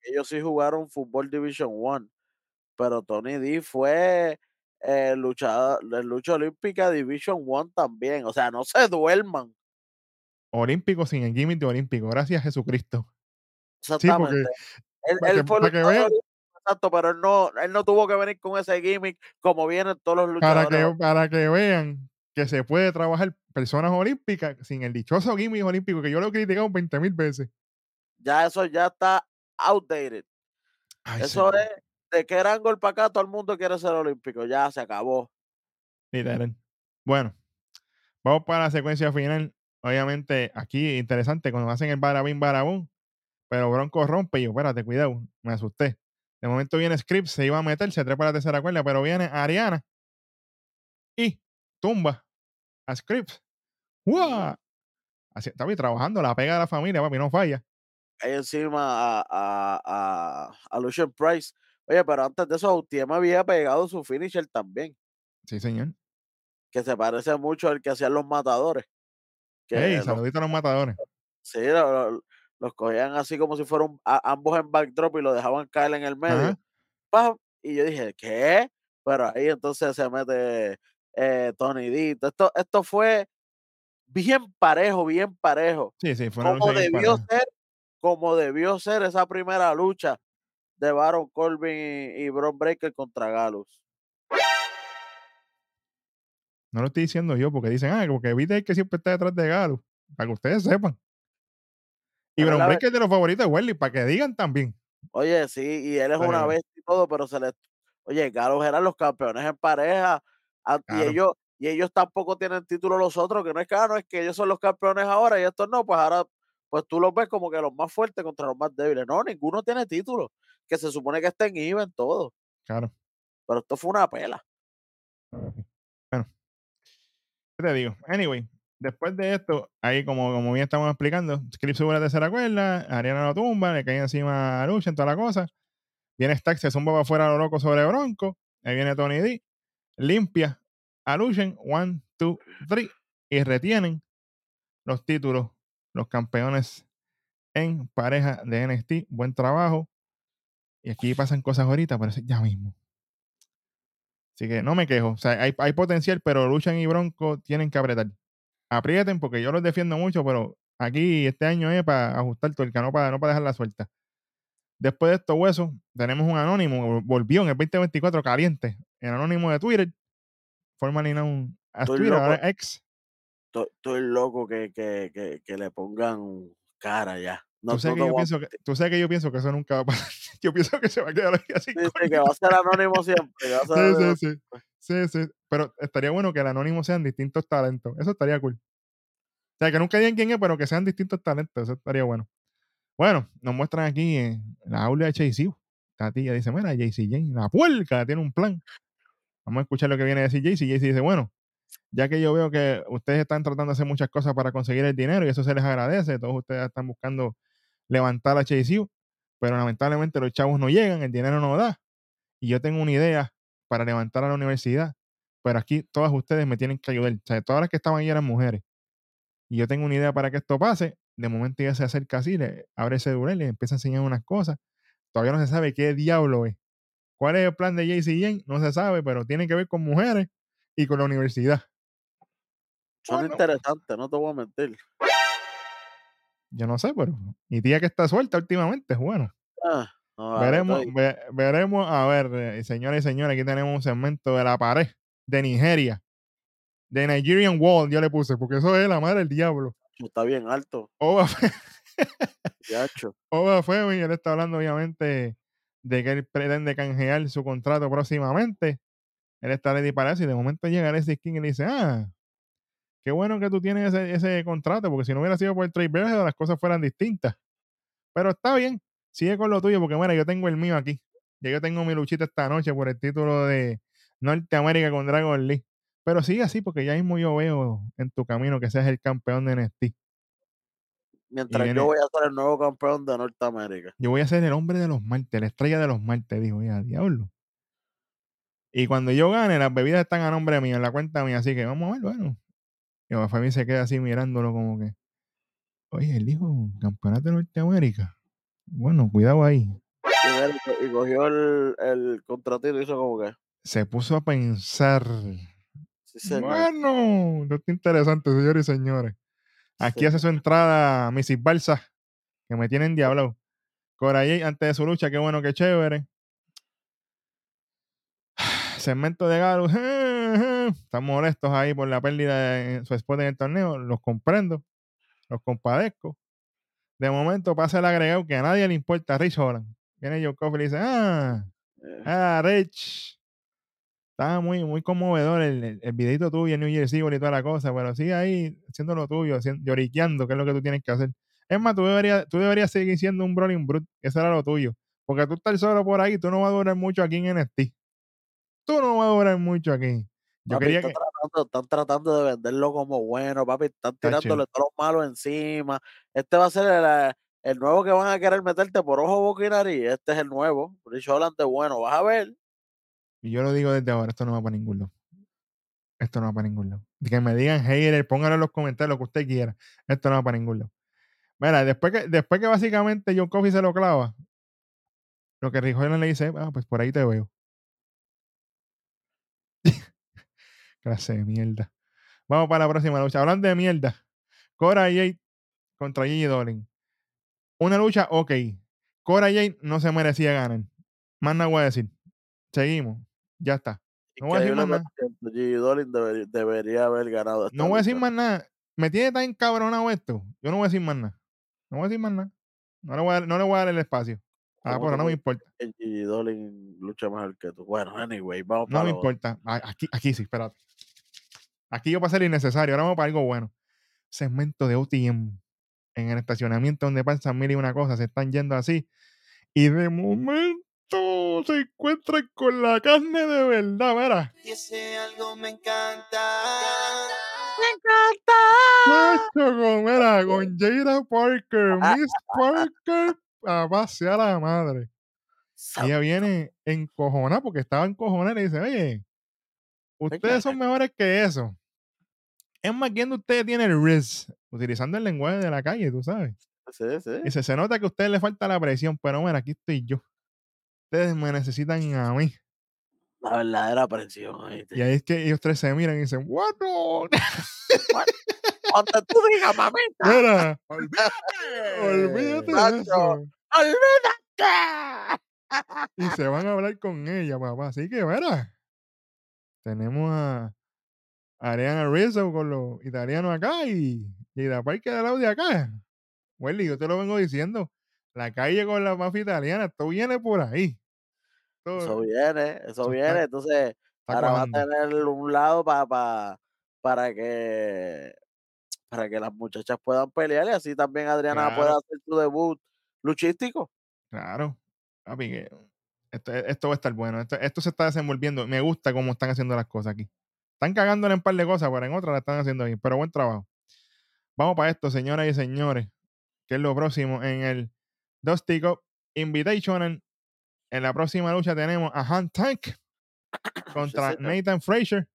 ellos sí jugaron fútbol Division One, pero Tony D fue eh, luchador, de lucha olímpica Division One también. O sea, no se duerman. Olímpico sin el gimmick de olímpico, gracias a Jesucristo. Sí, Exactamente. porque Él, para él que, fue para que vean, exacto, pero él no, él no tuvo que venir con ese gimmick como vienen todos los para luchadores. que, para que vean que se puede trabajar personas olímpicas sin el dichoso gimmick olímpico que yo lo he criticado 20 mil veces. Ya eso ya está outdated. Ay, Eso señor, es de que eran para acá, todo el mundo quiere ser olímpico. Ya se acabó. literal. Bueno, vamos para la secuencia final. Obviamente, aquí interesante cuando hacen el barabín barabún, pero Bronco rompe y yo, espérate, cuidado, me asusté. De momento viene Scripps, se iba a meter, se trepa a la tercera cuerda, pero viene Ariana y tumba a Scripps. ¡Guau! Así, está bien, trabajando, la pega de la familia, papi, no falla. Ahí encima a, a, a, a Lucian Price. Oye, pero antes de eso, me había pegado su finisher también, Sí, señor. que se parece mucho al que hacían los matadores. Que Hey, los, saludito a los matadores. sí, lo- lo- los cogían así como si fueran a- ambos en backdrop y lo dejaban caer en el medio. Y yo dije, ¿qué? Pero ahí entonces se mete eh, Tony D. Esto, esto fue bien parejo, bien parejo. Sí, sí, fue Como debió pareja. ser, como debió ser esa primera lucha de Baron Corbin y, y Bron Breaker contra Galus. No lo estoy diciendo yo porque dicen, ah, porque viste que siempre está detrás de Galo. Para que ustedes sepan. Y la Breaker es de los favoritos de Welly, para que digan también. Oye, sí, y él es una bestia y todo, pero se le. Oye, Galus eran los campeones en pareja. Claro. Y ellos, y ellos tampoco tienen título los otros, que no es que, ah, es que ellos son los campeones ahora y estos no, pues ahora, pues tú los ves como que los más fuertes contra los más débiles. No, ninguno tiene título, que se supone que estén even todo. Claro. Pero esto fue una pela. ¿Qué te digo? Anyway, después de esto, ahí como, como bien estamos explicando, Scripps sube la tercera cuerda, Ariana lo tumba, le cae encima a Lucha en toda la cosa. Viene Stack, se zumba para afuera lo loco sobre Bronco. Ahí viene Tony D, limpia a Luchen, one, two, three, y retienen los títulos, los campeones en pareja de NXT. Buen trabajo. Y aquí pasan cosas ahorita, pero es ya mismo. Así que no me quejo. O sea, hay, hay potencial, pero Luchan y Bronco tienen que apretar. Aprieten, porque yo los defiendo mucho, pero aquí este año es para ajustar tuerca, no para, no para dejar la suelta. Después de estos huesos, tenemos un anónimo, volvió en el 2024 caliente, el anónimo de Twitter, known as Estoy Twitter, ahora ex. Estoy, estoy loco que, que, que, que le pongan cara ya. No, tú, sabes no que yo pienso que, tú sabes que yo pienso que eso nunca va a pasar. Yo pienso que se va a quedar así. mentir, sí, que va a ser anónimo siempre. que va a ser Sí, anónimo sí, sí. Sí, sí. Pero estaría bueno que el anónimo sean distintos talentos. Eso estaría cool. O sea, que nunca digan quién es, pero que sean distintos talentos. Eso estaría bueno. Bueno, nos muestran aquí en la aula de JC. Tati dice, mira, JC Jane, la puerca, tiene un plan. Vamos a escuchar lo que viene a decir JC. JC dice, bueno, ya que yo veo que ustedes están tratando de hacer muchas cosas para conseguir el dinero y eso se les agradece, todos ustedes están buscando levantar a JC, pero lamentablemente los chavos no llegan, el dinero no da. Y yo tengo una idea para levantar a la universidad, pero aquí todas ustedes me tienen que ayudar. O sea, todas las que estaban ahí eran mujeres. Y yo tengo una idea para que esto pase. De momento ella se acerca así, le abre ese durel, le empieza a enseñar unas cosas. Todavía no se sabe qué diablo es. ¿Cuál es el plan de JC Jane? No se sabe, pero tiene que ver con mujeres y con la universidad. Son Bueno. interesantes, no te voy a mentir. Yo no sé, pero mi tía que está suelta últimamente, bueno. Ah, no, Veremos, estoy- ve- veremos, a ver, eh, señoras y señores, aquí tenemos un segmento de la pared de Nigeria. De Nigerian Wall, yo le puse, porque eso es la madre del diablo. está bien alto, Oba. Oba Femi, él está hablando obviamente de que él pretende canjear su contrato próximamente. Él está ready para eso y de momento llega ese skin y le dice, ah, qué bueno que tú tienes ese, ese contrato, porque si no hubiera sido por el trade Bergeron, las cosas fueran distintas. Pero está bien, sigue con lo tuyo, porque mira, yo tengo el mío aquí. Ya yo tengo mi luchita esta noche por el título de Norteamérica con Dragon Lee. Pero sigue así, porque ya mismo yo veo en tu camino que seas el campeón de NXT. Mientras viene- yo voy a ser el nuevo campeón de Norteamérica. Yo voy a ser el hombre de los martes, la estrella de los martes, dijo, ya, diablo. Y cuando yo gane, las bebidas están a nombre mío, en la cuenta mía, así que vamos a ver, bueno. Y mi familia se queda así mirándolo como que, oye, él dijo campeonato de Norteamérica. Bueno, cuidado ahí. Y, cogió el, el contratito y hizo como que. Se puso a pensar. Sí, señor. Bueno, esto está interesante, señores y señores. Aquí Sí. hace su entrada Mrs. Balsa, que me tienen diablo. Coralle, antes de su lucha, qué bueno, qué chévere. Segmento de Galus. Están molestos ahí por la pérdida de su spot en el torneo. Los comprendo. Los compadezco. De momento pasa el agregado que a nadie le importa. Rich Holland. Viene Joe Coffey y dice: Ah, Eh, ah, Rich. Estaba muy, muy conmovedor el, el, el videito tuyo en New Jersey y toda la cosa, pero sigue ahí haciendo lo tuyo, lloriqueando, que es lo que tú tienes que hacer. Es más, tú deberías, tú deberías seguir siendo un Brawling Brute, eso era lo tuyo. Porque tú estás solo por ahí, tú no vas a durar mucho aquí en NXT. Tú no vas a durar mucho aquí. Yo papi, quería está que. tratando- están tratando de venderlo como bueno, papi. Están tirándole todos los malos encima. Este va a ser el, el nuevo que van a querer meterte por ojo, boca y nariz. Este es el nuevo. Rich Holland de bueno. Vas a ver. Y yo lo digo desde ahora, esto no va para ningún lado. Esto no va para ningún lado. Que me digan hater, pónganlo en los comentarios lo que usted quiera. Esto no va para ningún lado. Mira, después que, después que básicamente John Coffey se lo clava, lo que Rick Holland le dice, ah, pues por ahí te veo. Clase de mierda. Vamos para la próxima lucha. Hablando de mierda. Cora Jade contra Gigi Dolin. Una lucha, ok. Cora Jade no se merecía ganar. Más nada voy a decir. Seguimos. Ya está. No voy a decir más nada. Gigi Dolin debería, debería haber ganado. No voy a decir lucha. más nada. Me tiene tan encabronado esto. Yo no voy a decir más nada. No voy a decir más nada. No le voy a, dar- no le voy a dar el espacio. Ah, ¿Cómo pero tú no me importa. Gigi Dolin lucha mejor que tú. Bueno, anyway, vamos No para me lo otro. importa. Aquí, aquí sí, espérate. Aquí yo pasé lo innecesario. Ahora vamos para algo bueno. Segmento de OTM. En el estacionamiento donde pasan mil y una cosa. Se están yendo así. Y de momento se encuentran con la carne de verdad, ¿verdad? Y ese algo me encanta. Chacho, con, mira, con Jada Parker, Miss Parker, a pasear a la madre. Sa- Ella viene encojonada porque estaba encojonada y le dice, oye, ustedes son mejores que eso. Es más, ¿quién de ustedes tiene el riz? Utilizando el lenguaje de la calle, tú sabes. Sí, sí. Dice, se nota que a ustedes les falta la presión, pero mira, aquí estoy yo. Ustedes me necesitan a mí. La verdadera presión. ¿oíste? Y ahí es que ellos tres se miran y dicen, bueno, Cuando tú digas, mamita, mira, olvídate de Nacho. eso. olvídate. y se van a hablar con ella, papá. Así que, verá, tenemos a Ariana Rizzo con los italianos acá y, y la Parque de lado de acá. Welly, yo te lo vengo diciendo. La calle con la mafia italiana, esto viene por ahí. Eso viene, eso Eso viene. está- Entonces, está ahora va a cuajando. tener un lado para para que para que las muchachas puedan pelear y así también Adriana pueda hacer su debut luchístico. Claro. Papi, esto, esto va a estar bueno. Esto, esto se está desenvolviendo. Me gusta cómo están haciendo las cosas aquí. Están cagándole en un par de cosas, pero en otras la están haciendo bien. Pero buen trabajo. Vamos para esto, señoras y señores. Que es lo próximo en el Dusty Cup Invitational. En la próxima lucha tenemos a Hunt Tank contra. Nathan Frazier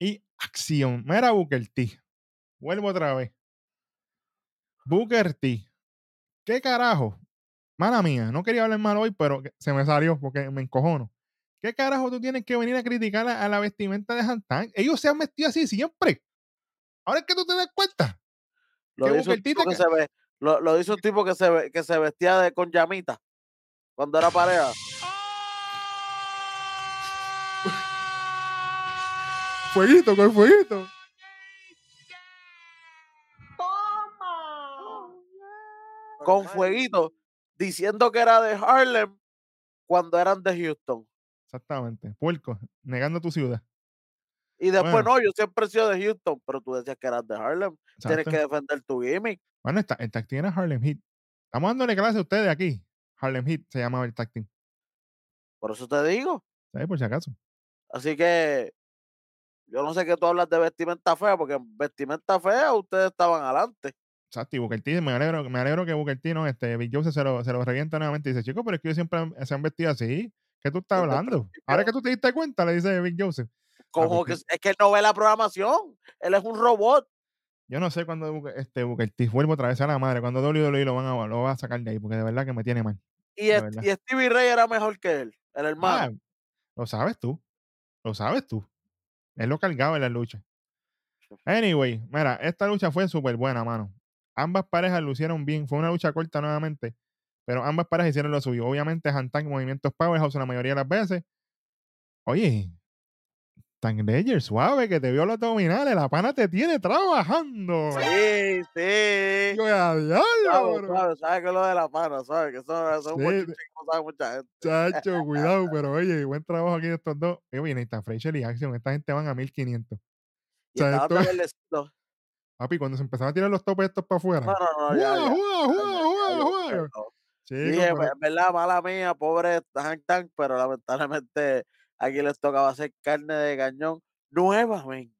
y Acción. Mira Booker T. Vuelvo otra vez. Booker T. ¿Qué carajo? Mala mía, no quería hablar mal hoy, pero se me salió porque me encojono. ¿Qué carajo tú tienes que venir a criticar a, a la vestimenta de Hantan? Ellos se han vestido así siempre. Ahora es que tú te das cuenta. Lo dice, un tipo que se ve, lo, lo dice un tipo que se ve, que se vestía de con llamita cuando era pareja. Fueguito, con fueguito. con fueguito diciendo que era de Harlem cuando eran de Houston. Exactamente. Puerco, negando tu ciudad. Y después, Bueno. no, yo siempre he sido de Houston, pero tú decías que eras de Harlem. Tienes que defender tu gimmick. Bueno, el, el tag team era Harlem Heat. Estamos dándole clase a ustedes aquí. Harlem Heat se llamaba el tag team. Por eso te digo. ¿Sabes? Por si acaso. Así que yo no sé qué tú hablas de vestimenta fea, porque en vestimenta fea ustedes estaban adelante. Exacto, y Booker T, me alegro, me alegro que Booker T, no, este, Big Joseph se lo, se lo revienta nuevamente y dice, chico, pero es que ellos siempre se han vestido así. ¿Qué tú estás hablando? Ahora que tú te diste cuenta, le dice Big Joseph. Como que es que él no ve la programación. Él es un robot. Yo no sé cuándo este, Booker T vuelvo otra vez a la madre, cuando WWE lo van a, lo va a sacar de ahí, porque de verdad que me tiene mal. Y, verdad. y Stevie Ray era mejor que él, el Ah, hermano. lo sabes tú. Lo sabes tú. Él lo cargaba en la lucha. Anyway, mira, esta lucha fue súper buena, mano. Ambas parejas lucieron bien. Fue una lucha corta nuevamente, pero ambas parejas hicieron lo suyo. Obviamente, Hantan movimientos Powerhouse la mayoría de las veces. Oye, Tank Ledger, suave, que te vio los abdominales. La pana te tiene trabajando. Sí, sí. Yo, a diablo, Suave, bro. suave, sabe que lo de la mano, sabe que eso, eso es un Sí, que no sabe mucha gente. Chacho, cuidado, pero oye, buen trabajo aquí de estos dos. Y oye, Nathan Fraser y Action, esta gente van a 1500. Y sea, estaban esto. Papi, cuando se empezaban a tirar los topes estos para afuera. No, no, no, ya, ¡Guau, ya. guau, ya, Chico, Dije, en verdad, mala mía, pobre Hank Tank, pero lamentablemente aquí les tocaba hacer carne de cañón nuevamente.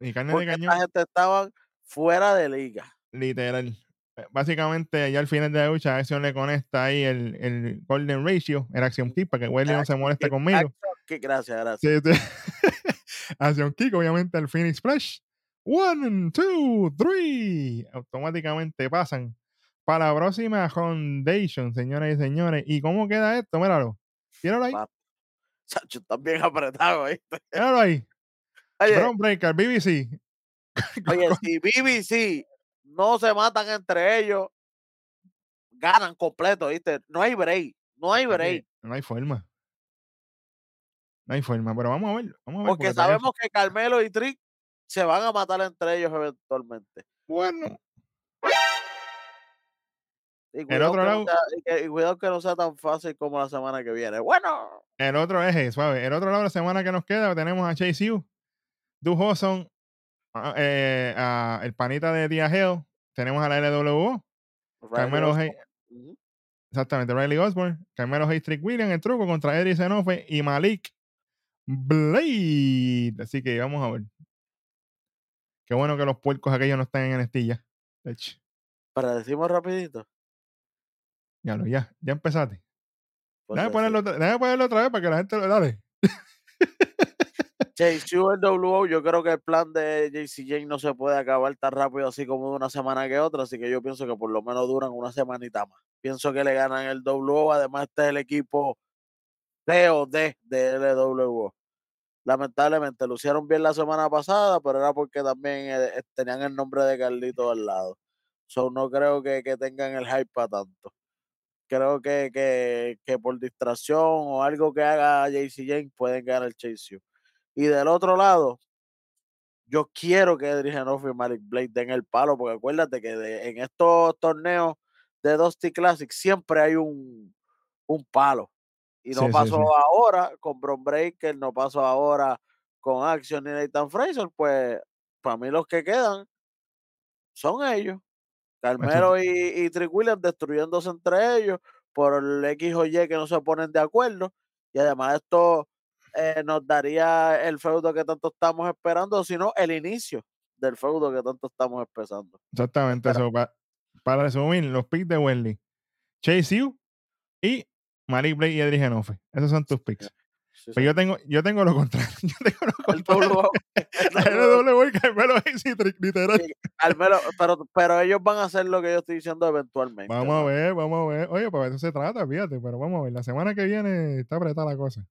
y carne de cañón, esta gente estaban fuera de liga. literal. Eh, Básicamente, ya al final de la lucha, Action le conecta ahí el, el Golden Ratio, el Action Kick, para que Wesley no se moleste Que- conmigo. Action Kick, Gracias, gracias. Sí, sí. Action Kick, obviamente, el Phoenix Splash. One, two, three. Automáticamente pasan para la próxima Foundation, señoras y señores. ¿Y cómo queda esto? Míralo. Míralo ahí. Chacho, están bien apretados, ¿viste? Míralo ahí. Oye, Brown Breaker, BBC. oye, si BBC no se matan entre ellos, ganan completo, ¿viste? No hay break, no hay break. No hay forma. No hay forma, pero vamos a ver. Vamos a ver Porque porque sabemos que Carmelo y Trick se van a matar entre ellos eventualmente. Bueno, Y cuidado, otro que, lado- no sea, y que- cuidado que no sea tan fácil como la semana que viene. Bueno, el otro eje, suave. El otro lado de la semana que nos queda tenemos a Chase U, Du Hawson, a- eh, a el panita de Dia Hill. Tenemos a la LWO, Carmelo Hay- exactamente, Riley Osborne, Carmelo Hayes, Trick Williams, el truco contra Eddie Zenofe y Malik Blade. Así que vamos a ver. Qué bueno que los puercos aquellos no están en. Ech, Pero decimos rapidito. Ya ya, ya empezaste. por Déjame ponerlo, otra- déjame ponerlo otra vez para que la gente lo dale. Chase U, el WO, yo creo que el plan de JC Jane no se puede acabar tan rápido así como de una semana que otra, así que yo pienso que por lo menos duran una semanita más. Pienso que le ganan el WO, además este es el equipo D o D de LWO. Lamentablemente lucieron bien la semana pasada, pero era porque también eh, tenían el nombre de Carlito al lado. So, no creo que, que tengan el hype para tanto. Creo que, que, que por distracción o algo que haga JC Jane pueden ganar el Chase U. Y del otro lado, yo quiero que Edric Genoff y Malik Blade den el palo, porque acuérdate que de- en estos torneos de Dusty Classic siempre hay un, un palo. Y no Sí, sí, pasó sí. ahora con Bron Breaker, no pasó ahora con Action y Nathan Fraser, pues para mí los que quedan son ellos. Carmelo y, y Trick Williams destruyéndose entre ellos por el X o Y que no se ponen de acuerdo. Y además esto eh, nos daría el feudo que tanto estamos esperando, sino el inicio del feudo que tanto estamos empezando. Exactamente. Eso, pa- para resumir, los picks de Wendy, Chase U y Malik Blade y Edric Genofe. Esos son tus picks. Pero sí. yo tengo, yo tengo lo contrario. Yo tengo lo contrario. WO, el WO, LW y Carmelo Hayes literal. Sí, Carmelo, pero, pero ellos van a hacer lo que yo estoy diciendo eventualmente. Vamos a ver, vamos a ver. Oye, pues eso se trata, fíjate, pero vamos a ver. La semana que viene está apretada la cosa.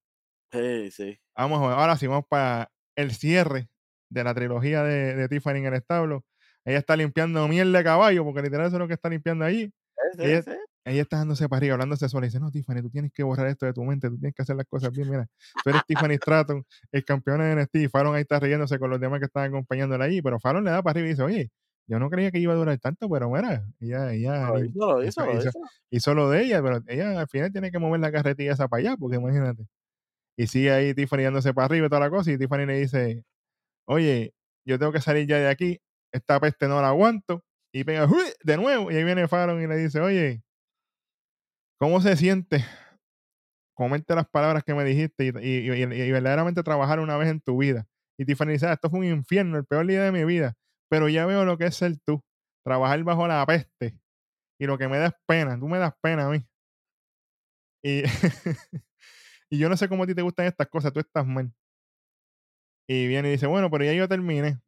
Sí, sí. Vamos a ver. Ahora sí, vamos para el cierre de la trilogía de, de Tiffany en el establo. Ella está limpiando miel de caballo, porque literal eso es lo que está limpiando allí. Sí, sí, Ella- sí. Ella está dándose para arriba, hablándose sola. Y dice, no, Tiffany, tú tienes que borrar esto de tu mente, tú tienes que hacer las cosas bien. Mira, tú eres Tiffany Stratton, el campeón de NXT. Y Fallon ahí está riéndose con los demás que están acompañándola allí. Pero Fallon le da para arriba y dice, oye, yo no creía que iba a durar tanto, pero mira, ella, ella ni- hizo, lo hizo- lo hizo- hizo. lo de ella, pero ella al final tiene que mover la carretilla esa para allá, porque imagínate. Y sigue ahí Tiffany dándose para arriba y toda la cosa, y Tiffany le dice, oye, yo tengo que salir ya de aquí, esta peste no la aguanto, y pega de nuevo, y ahí viene Fallon y le dice, oye, ¿cómo se siente comerte las palabras que me dijiste y, verdaderamente trabajar una vez en tu vida? Y Tiffany dice, "Ah, esto fue un infierno, el peor día de mi vida, pero ya veo lo que es ser tú, trabajar bajo la peste, y lo que me da es pena, tú me das pena a mí. Y, yo no sé cómo a ti te gustan estas cosas, tú estás mal. Y viene y dice, bueno, pero ya yo terminé.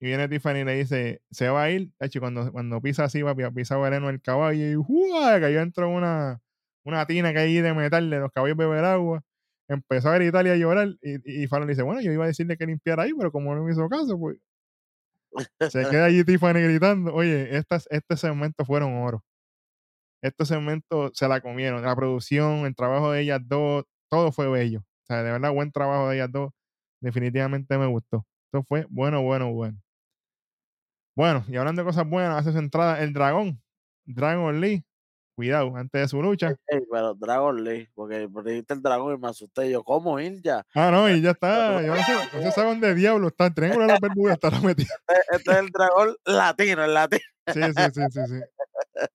Y viene Tiffany y le dice, se va a ir. Hecho, cuando, cuando pisa así, va pisa veneno el caballo y ¡juá! cayó dentro de una, una tina que hay de metal de los caballos beber agua. Empezó a gritar y a llorar. Y, y Fallon le dice, bueno, yo iba a decirle que limpiara ahí, pero como no me hizo caso, pues se queda allí Tiffany gritando. Oye, estas, este segmento fueron oro. Estos segmentos se la comieron. La producción, el trabajo de ellas dos, todo fue bello. O sea, de verdad, buen trabajo de ellas dos. Definitivamente me gustó. Esto fue bueno, bueno, bueno. Bueno, y hablando de cosas buenas, hace su entrada el dragón, Dragon Lee. Cuidado, antes de su lucha. Ey, pero Dragon Lee, porque dijiste el dragón y me asusté. Yo, ¿cómo ir ya? Ah, no, y ya está. Yo no sé, no se sabe dónde diablo está. El triángulo de Bermudas está metido. Este, este es el dragón latino, el latino. Sí, sí, sí, sí, sí.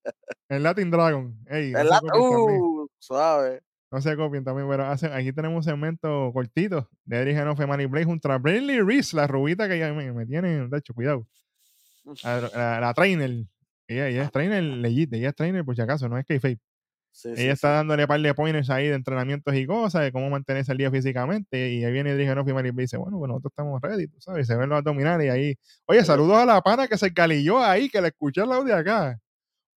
El Latin Dragon. Ey, El también. Uh, suave. No se copien también, pero hace- aquí tenemos un segmento cortito de Eric Genofe, Manny Blaze junto a Bradley Reese, la rubita que ya me, me tiene, de hecho, cuidado. La, la, la trainer. Ella, ella es trainer legit, ella es trainer por si acaso, no es kayfabe. Sí, sí, Ella está sí. dándole par de pointers ahí de entrenamientos y cosas, de cómo mantenerse al día físicamente. Y ahí viene Genofi y dice, bueno, pues nosotros estamos ready, tú sabes, se ven los abdominales y ahí. Oye, saludos a la pana que se calilló ahí, que la escuché lado de acá.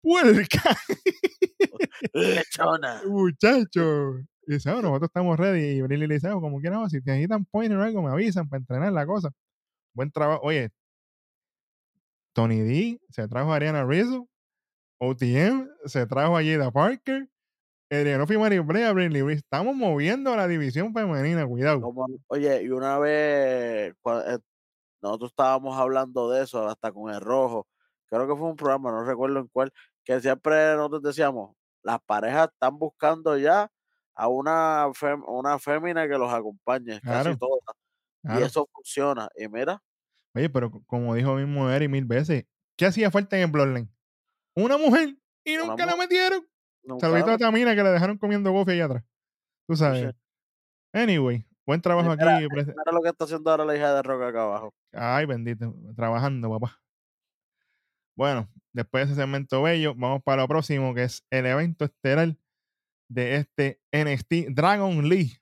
¡Puerca! Lechona. muchacho. Y dice, bueno, nosotros estamos ready. Y Briley le dice, "Oh, como quieran, si te necesitan pointer o algo, me avisan para entrenar la cosa. Buen trabajo. Oye, Tony D se trajo a Ariana Rizzo. OTM se trajo a Jada Parker. Adrianofi Mari Brea, Reese. Estamos moviendo la división femenina, cuidado. Como- oye, y una vez cua- eh, nosotros estábamos hablando de eso hasta con el rojo. Creo que fue un programa, no recuerdo en cuál, que siempre nosotros decíamos, las parejas están buscando ya a una, fem- una fémina que los acompañe, Claro, casi todas. Y eso funciona. Y mira, Oye, pero co- como dijo mismo Eri mil veces, ¿qué hacía falta en el Bloodline? Una mujer y Una nunca la metieron. nunca Saludito a la- Tamina que le dejaron comiendo gofio allá atrás. Tú sabes. Anyway, buen trabajo aquí. mira lo que está haciendo ahora la hija de Roca acá abajo. Ay, bendito. Trabajando, papá. Bueno, después de ese segmento bello, vamos para lo próximo, que es el evento estelar de este NXT Dragon Lee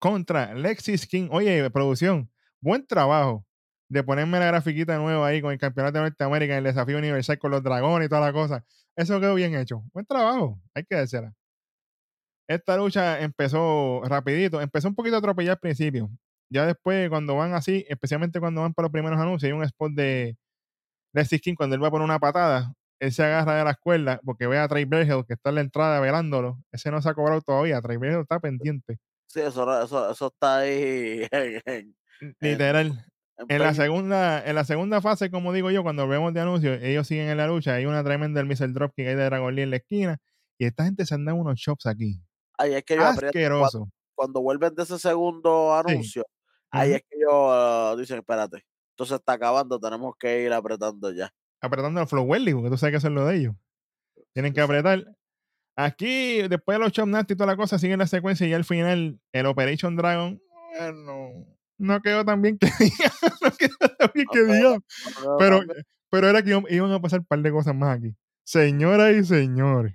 contra Lexis King. Oye, producción, buen trabajo de ponerme la grafiquita nueva ahí con el campeonato de Norteamérica el desafío universal con los dragones y toda la cosa. Eso quedó bien hecho. Buen trabajo, hay que decirla. Esta lucha empezó rapidito, empezó un poquito atropellada al principio. Ya después, cuando van así, especialmente cuando van para los primeros anuncios, hay un spot de Lexis King cuando él va por una patada, él se agarra de la escuela porque ve a Trey Bergel que está en la entrada velándolo. Ese no se ha cobrado todavía, Trey Bergel está pendiente. Sí, eso, eso, eso está ahí Literal. En En la Pain. segunda, en la segunda fase, como digo yo, cuando vemos de anuncios, ellos siguen en la lucha. Hay una tremenda el missile drop que hay de Dragon Lee en la esquina. Y esta gente se han dado unos chops aquí. Ahí es que yo aprieto cuando, Asqueroso. cuando vuelven de ese segundo Sí. anuncio. Ahí Ujú. es que ellos dicen, espérate, esto se está acabando, tenemos que ir apretando ya. Apretando el flow Welly, porque tú sabes que eso es lo de ellos. Tienen que Sí, sí. apretar. Aquí, después de los chop nasty y toda la cosa, siguen la secuencia y al final, el Operation Dragon, bueno, no quedó tan bien que diga. no quedó tan bien que diga. Pero, pero era que iban- a pasar un par de cosas más aquí. Señoras y señores.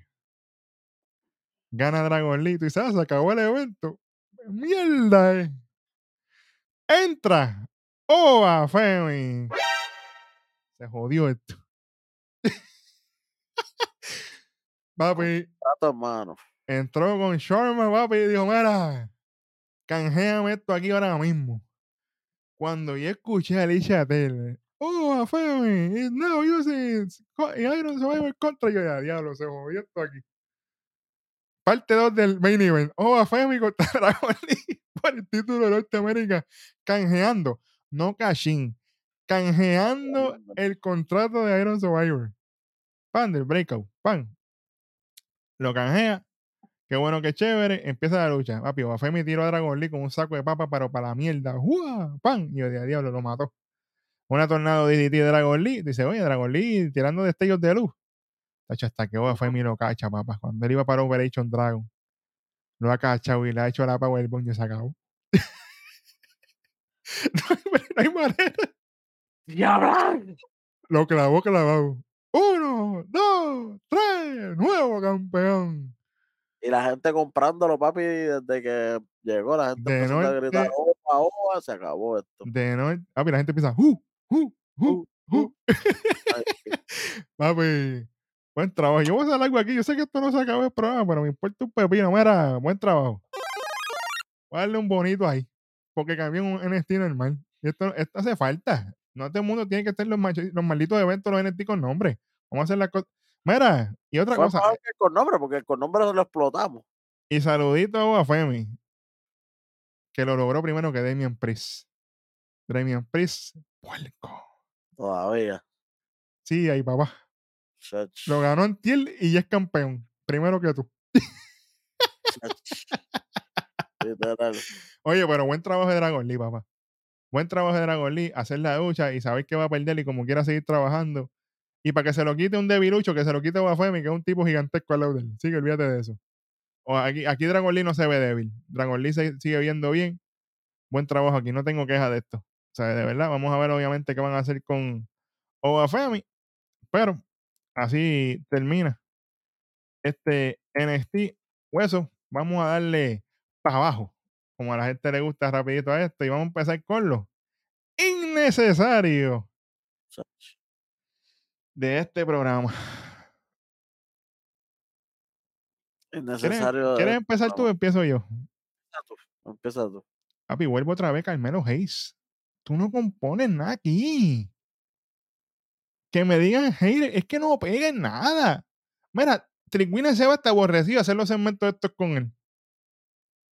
Gana Dragon Lee. Y sabes, se acabó el evento. Mierda. eh. Entra. Oa Femi. Se jodió esto. Papi, hermano. entró con Sharma, papi, y dijo, mira, canjeame esto aquí ahora mismo. Cuando yo escuché a Alicia Taylor, oh, Femi, is now using Iron Survivor contra yo, ya, diablo, se jodió esto aquí. Parte 2 del main event, oh, Femi contra Dragon Lee por el título de Norteamérica, canjeando, no cashin, canjeando el contrato de Iron Survivor. Pan del breakout, pan. Lo canjea, Qué bueno, qué chévere. Empieza la lucha. Papi, Bafemi tiró a Dragon Lee con un saco de papa, pero para la mierda. ¡Jua! ¡Pam! Y yo de diablo lo mató. una tornado DDT de Dragon Lee. Dice, oye, Dragon Lee tirando destellos de luz. Tacho, hasta que Oba fue mi lo cacha, papá. Cuando él iba para Operation Dragon, lo ha cachado y le ha hecho la Powerbomb y se acabó. no, hay, no hay manera. ¡Diablo! Lo clavó, clavado. Uno, dos, tres, nuevo campeón. Y la gente comprándolo, papi, desde que llegó, la gente De empezando a gritar, norte. opa, opa, se acabó esto. De noche. Papi, la gente empieza, ¡uh! ¡uh! ¡uh! Uh. Papi, buen trabajo. Yo voy a hacer algo aquí. Yo sé que esto no se acaba el programa, pero me importa un pepino. Mira, buen trabajo. Voy a darle un bonito ahí. Porque cambié un NXT normal. Y esto, esto hace falta. No todo el mundo tiene que estar los, los malditos eventos, los NXT con nombre. Vamos a hacer las cosas. Mira, y otra Fue cosa. mejor que con nombre, porque con nombre lo explotamos. Y saludito a Femi, que lo logró primero que Damian Priest. Damian Priest, puerco. Todavía. Sí, ahí papá. Chach, Lo ganó en Tiel y ya es campeón. Primero que tú. Oye, pero buen trabajo de Dragon Lee, papá. Buen trabajo de Dragon Lee, hacer la ducha y saber que va a perder y como quiera seguir trabajando. Y para que se lo quite un debilucho, que se lo quite Bafemi, que es un tipo gigantesco al lado de él. Sí, que olvídate de eso. Aquí, aquí Dragon Lee no se ve débil. Dragon Lee se sigue viendo bien. Buen trabajo aquí, no tengo queja de esto. O sea, de verdad, vamos a ver obviamente qué van a hacer con Obafemi. Pero así termina este NXT. Hueso, vamos a darle para abajo. Como a la gente le gusta rapidito a esto. Y vamos a empezar con lo innecesario. De este programa. Es ¿Quieres, necesario. quieres eh, empezar tú o empiezo yo? empieza tú, Empieza tú. Papi, vuelvo otra vez, Carmelo Hayes. Tú no compones nada aquí. Que me digan hater, es que no peguen nada. Mira, Triquina se va hasta aborrecido a hacer los segmentos estos con él.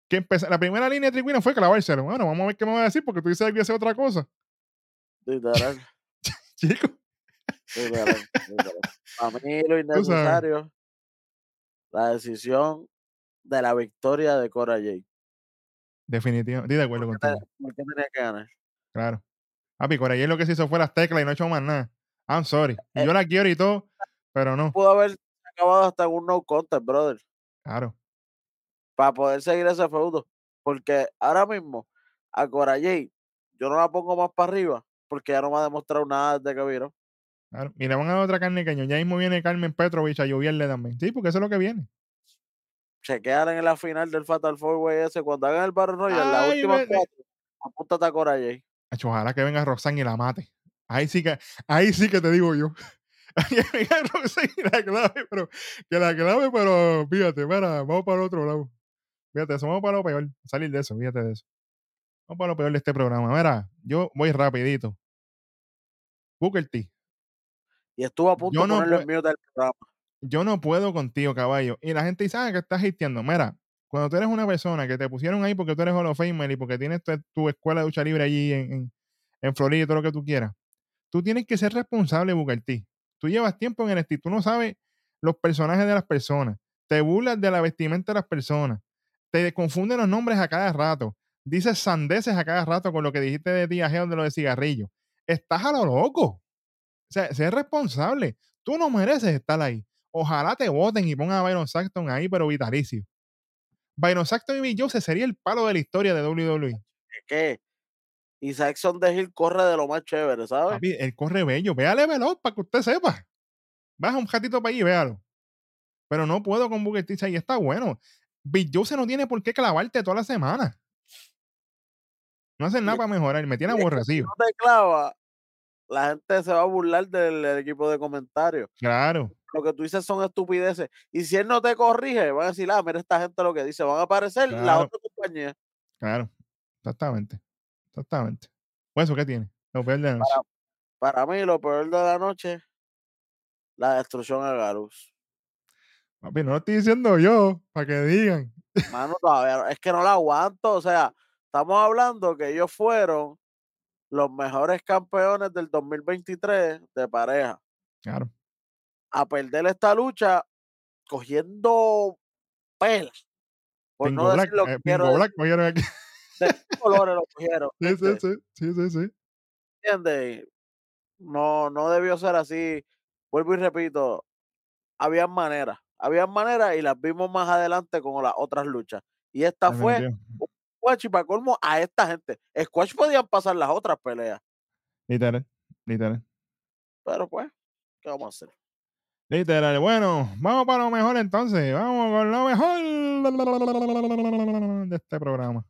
Que empezó- la primera línea de Triquina fue clavárselo. Bueno, vamos a ver qué me va a decir porque tú dices que voy a hacer otra cosa. Literal. Para mí lo innecesario, la decisión de la victoria de Cora Jade. definitivamente. Estoy de acuerdo ¿Por qué, te- contigo. por qué tenía que ganar? Claro. Papi, por ayer lo que se hizo fue las teclas y no he hecho más nada. I'm sorry. Eh, yo la quiero y todo, pero no. pudo haber acabado hasta un no contest, brother, Claro. para poder seguir ese feudo. Porque ahora mismo, a Cora Jade, yo no la pongo más para arriba, porque ya no me ha demostrado nada desde que vieron. Claro. Le van a dar otra carne cañón. Ya mismo viene Carmen Petrovich a lloverle también. Sí, porque eso es lo que viene. Chequear en la final del Fatal Four Way ese, cuando hagan el Battle Royale, las Ay, últimas ve- cuatro, apúntate a Cora Jade. Acho, ojalá que venga Roxanne y la mate. Ahí sí que, ahí sí que te digo yo. que venga Roxanne y la clave, pero que la clave, pero fíjate, mira, vamos para el otro lado. Fíjate, eso, vamos para lo peor. Salir de eso, fíjate de eso. Vamos para lo peor de este programa. Mira, yo voy rapidito. Booker T. Y estuvo a punto Yo de no ponerlo pue- en mute del programa. yo no puedo contigo, caballo. Y la gente dice, ah, que estás hateando. Mira, cuando tú eres una persona que te pusieron ahí porque tú eres Hall of Famer y porque tienes tu, tu escuela de lucha libre allí en, en, en Florida y todo lo que tú quieras, tú tienes que ser responsable, T. Tú llevas tiempo en NXT, tú no sabes los personajes de las personas, te burlas de la vestimenta de las personas, te confunden los nombres a cada rato, dices sandeces a cada rato con lo que dijiste de Tía Geo de lo de cigarrillo. Estás a lo loco. Sea, sé responsable. Tú no mereces estar ahí. Ojalá te voten y pongan a Byron Saxton ahí, pero vitalicio. Byron Saxton y Bill Joseph sería el palo de la historia de WWE. Es que y Saxon de Hill corre de lo más chévere, ¿sabes? Papi, él corre bello. Véale veloz para que usted sepa. Baja un ratito para allí y véalo. Pero no puedo con Booker T. Y está bueno. Bill Joseph no tiene por qué clavarte toda la semana. No hacen nada para mejorar. Me tiene aborrecido. no te clava, la gente se va a burlar del, del equipo de comentarios. Claro. Lo que tú dices son estupideces. Y si él no te corrige, van a decir, ah, mira esta gente lo que dice. Van a aparecer la Claro. otra compañía. Claro. Exactamente. Exactamente. Pues eso, ¿qué tiene? Lo peor de la noche. Para mí, lo peor de la noche, la destrucción a Garus. Papi, no lo estoy diciendo yo, para que digan. Mano, todavía, es que no la aguanto. O sea, estamos hablando que ellos fueron los mejores campeones del 2023 de pareja. Claro. A perder esta lucha cogiendo pelas. Por Pingo no Black, decir lo que eh, quiero decir, Black, cogieron aquí. de colores lo cogieron. Sí, sí, sí, sí, sí, sí. ¿Entiendes? No, no debió ser así. Vuelvo y repito, había maneras, había maneras y las vimos más adelante con las otras luchas. Y esta fue un squash y para colmo a esta gente. Squash podían pasar las otras peleas, Literal, literal. pero pues, ¿qué vamos a hacer? Literal. Bueno, vamos para lo mejor entonces. Vamos con lo mejor de este programa.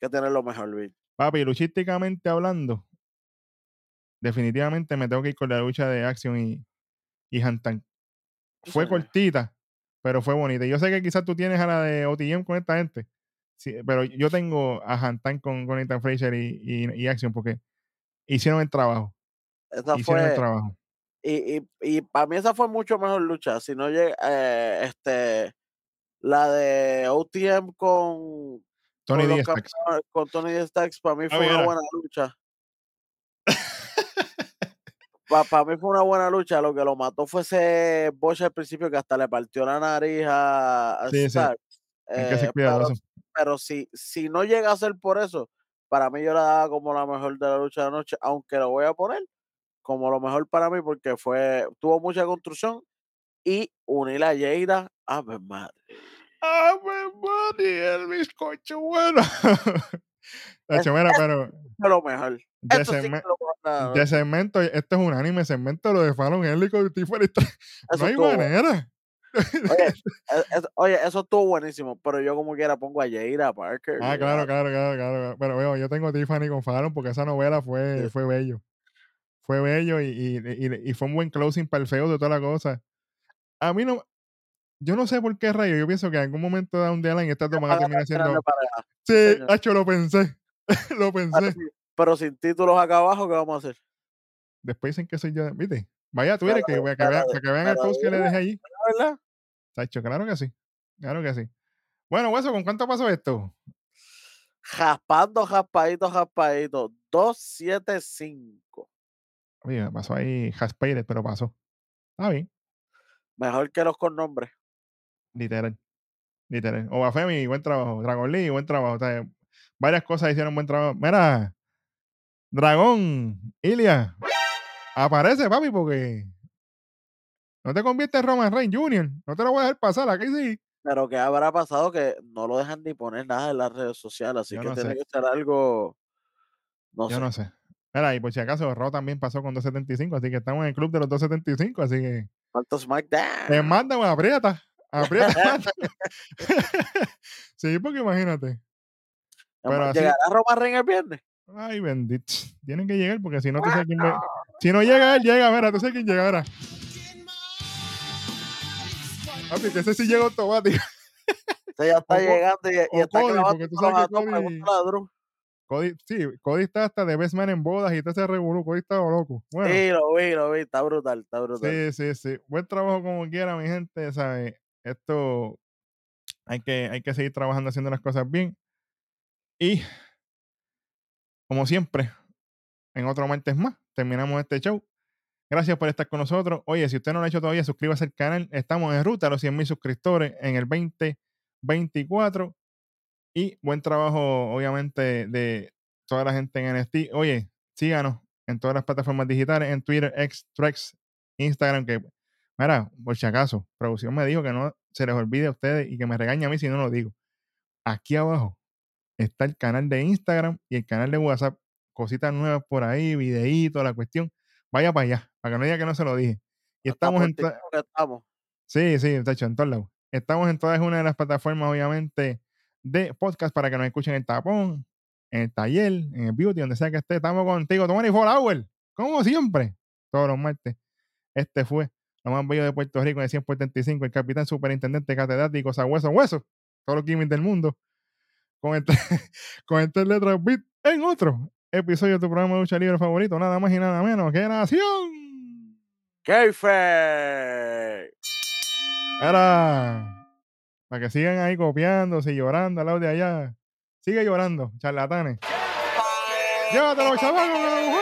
Que tener lo mejor, Bill. Papi, luchísticamente hablando, definitivamente me tengo que ir con la lucha de Action y, y Hantan. Fue cortita, pero fue bonita. Yo sé que quizás tú tienes a la de OTM con esta gente, sí, pero yo tengo a Hantan con, con Ethan Fraser y, y, y Action porque hicieron el trabajo. Esa Hicieron el fue, trabajo. y, y, y para mí esa fue mucho mejor lucha. Si no llega, eh, este, la de OTM con, Tony con, con Tony para mí fue mira. una buena lucha. Para mí fue una buena lucha. Lo que lo mató fue ese Bosch al principio que hasta le partió la nariz a, a Sí, sí. Que ser Eh, pero cuidadoso. Pero si, si no llega a ser por eso, para mí yo la daba como la mejor de la lucha de la noche, aunque lo voy a poner como lo mejor para mí porque fue, tuvo mucha construcción y unir a Yeira, a ver, madre. ¡Ave María, el bizcocho bueno! Tacho, mira, pero lo mejor. de, Esto sí lo de la segmento, esto es un anime segmento lo de Fallon Henley con Tiffany No hay manera. Oye, e- es- oye, eso estuvo buenísimo, pero yo como quiera pongo a Yeira, a Parker. Ah, claro, claro, claro, claro. Pero veo, yo tengo Tiffany con Fallon porque esa novela fue, Sí. fue bello. Fue bello y, y, y- y fue un buen closing para el feo de toda la cosa. A mí no. Yo no sé por qué rayo. Yo pienso que en algún momento de un día en estas dos van a van a terminar terminar de siendo. Sí, señor. Hacho, lo pensé. lo pensé. pero sin títulos acá abajo, ¿qué vamos a hacer? Después dicen que soy yo. ¿Viste? Vaya a Twitter que, que vean, para que vean el post que le dejé allí. ¿Verdad? Claro que sí. Claro que sí. Bueno, Hueso, ¿con cuánto pasó esto? Jaspando, jaspadito, jaspadito. 275. Oye, pasó ahí Haspated, pero pasó. Está bien. Mejor que los con nombre. Literal. Literal. Obafemi, buen trabajo. Dragon Lee, buen trabajo. O sea, varias cosas hicieron buen trabajo. Mira, Dragón, Ilia, aparece, papi, porque no te conviertes en Roman Reigns Jr. No te lo voy a dejar pasar. Aquí sí. Pero ¿qué habrá pasado? Que no lo dejan ni poner nada en las redes sociales. Así Yo que no tiene sé. que ser algo. No Yo sé. no sé. Mira, y por si acaso, Raw también pasó con 275, así que estamos en el club de los 275, así que ¿Cuánto SmackDown? te mandan, aprieta. Aprieta. sí, porque imagínate. pero así- ¿Llegará Roman Reigns el viernes? Ay, bendito. Tienen que llegar porque si no, tú sabes quién Si no llega él, llega, mira, tú sabes quién llega, mira. Papi, que ese sí llega automático. O sea, ya está O llegando y, y está Cody, porque tú sabes que Cody- sí, Cody está hasta de Best Man en bodas y todo ese revolú. Cody está loco. Bueno, Sí, lo vi, lo vi. Está brutal, está brutal. sí, sí, sí. Buen trabajo como quiera, mi gente, ¿sabes? Esto hay que, hay que seguir trabajando haciendo las cosas bien. Y, como siempre, en otro martes más, terminamos este show. Gracias por estar con nosotros. Oye, si usted no lo ha hecho todavía, suscríbase al canal. Estamos en ruta a los 100 mil suscriptores en el 2024. Y buen trabajo, obviamente, de toda la gente en NST. Oye, síganos en todas las plataformas digitales, en Twitter, X, Trex, Instagram, que, mira, por si acaso, producción me dijo que no se les olvide a ustedes y que me regañe a mí si no lo digo. Aquí abajo está el canal de Instagram y el canal de WhatsApp. Cositas nuevas por ahí, videitos, la cuestión. Vaya para allá, para que no diga que no se lo dije. Y estamos por en, estamos. Sí, sí, de hecho, en todos lados. Estamos en todas una de las plataformas, obviamente, de podcast para que nos escuchen en el tapón, en el taller, en el beauty, donde sea que esté. Estamos contigo, 24 hours, como siempre, todos los martes. Este fue lo más bello de Puerto Rico en el 100 por 35, el capitán superintendente catedrático, hueso hueso, todos los gimmicks del mundo, con este, con este letra beat en otro episodio de tu programa de lucha libre favorito, nada más y nada menos que Nación. ¡Kayfabe! Era para que sigan ahí copiándose y llorando al lado de allá. Sigue llorando, charlatanes. Llévatelo, chaval.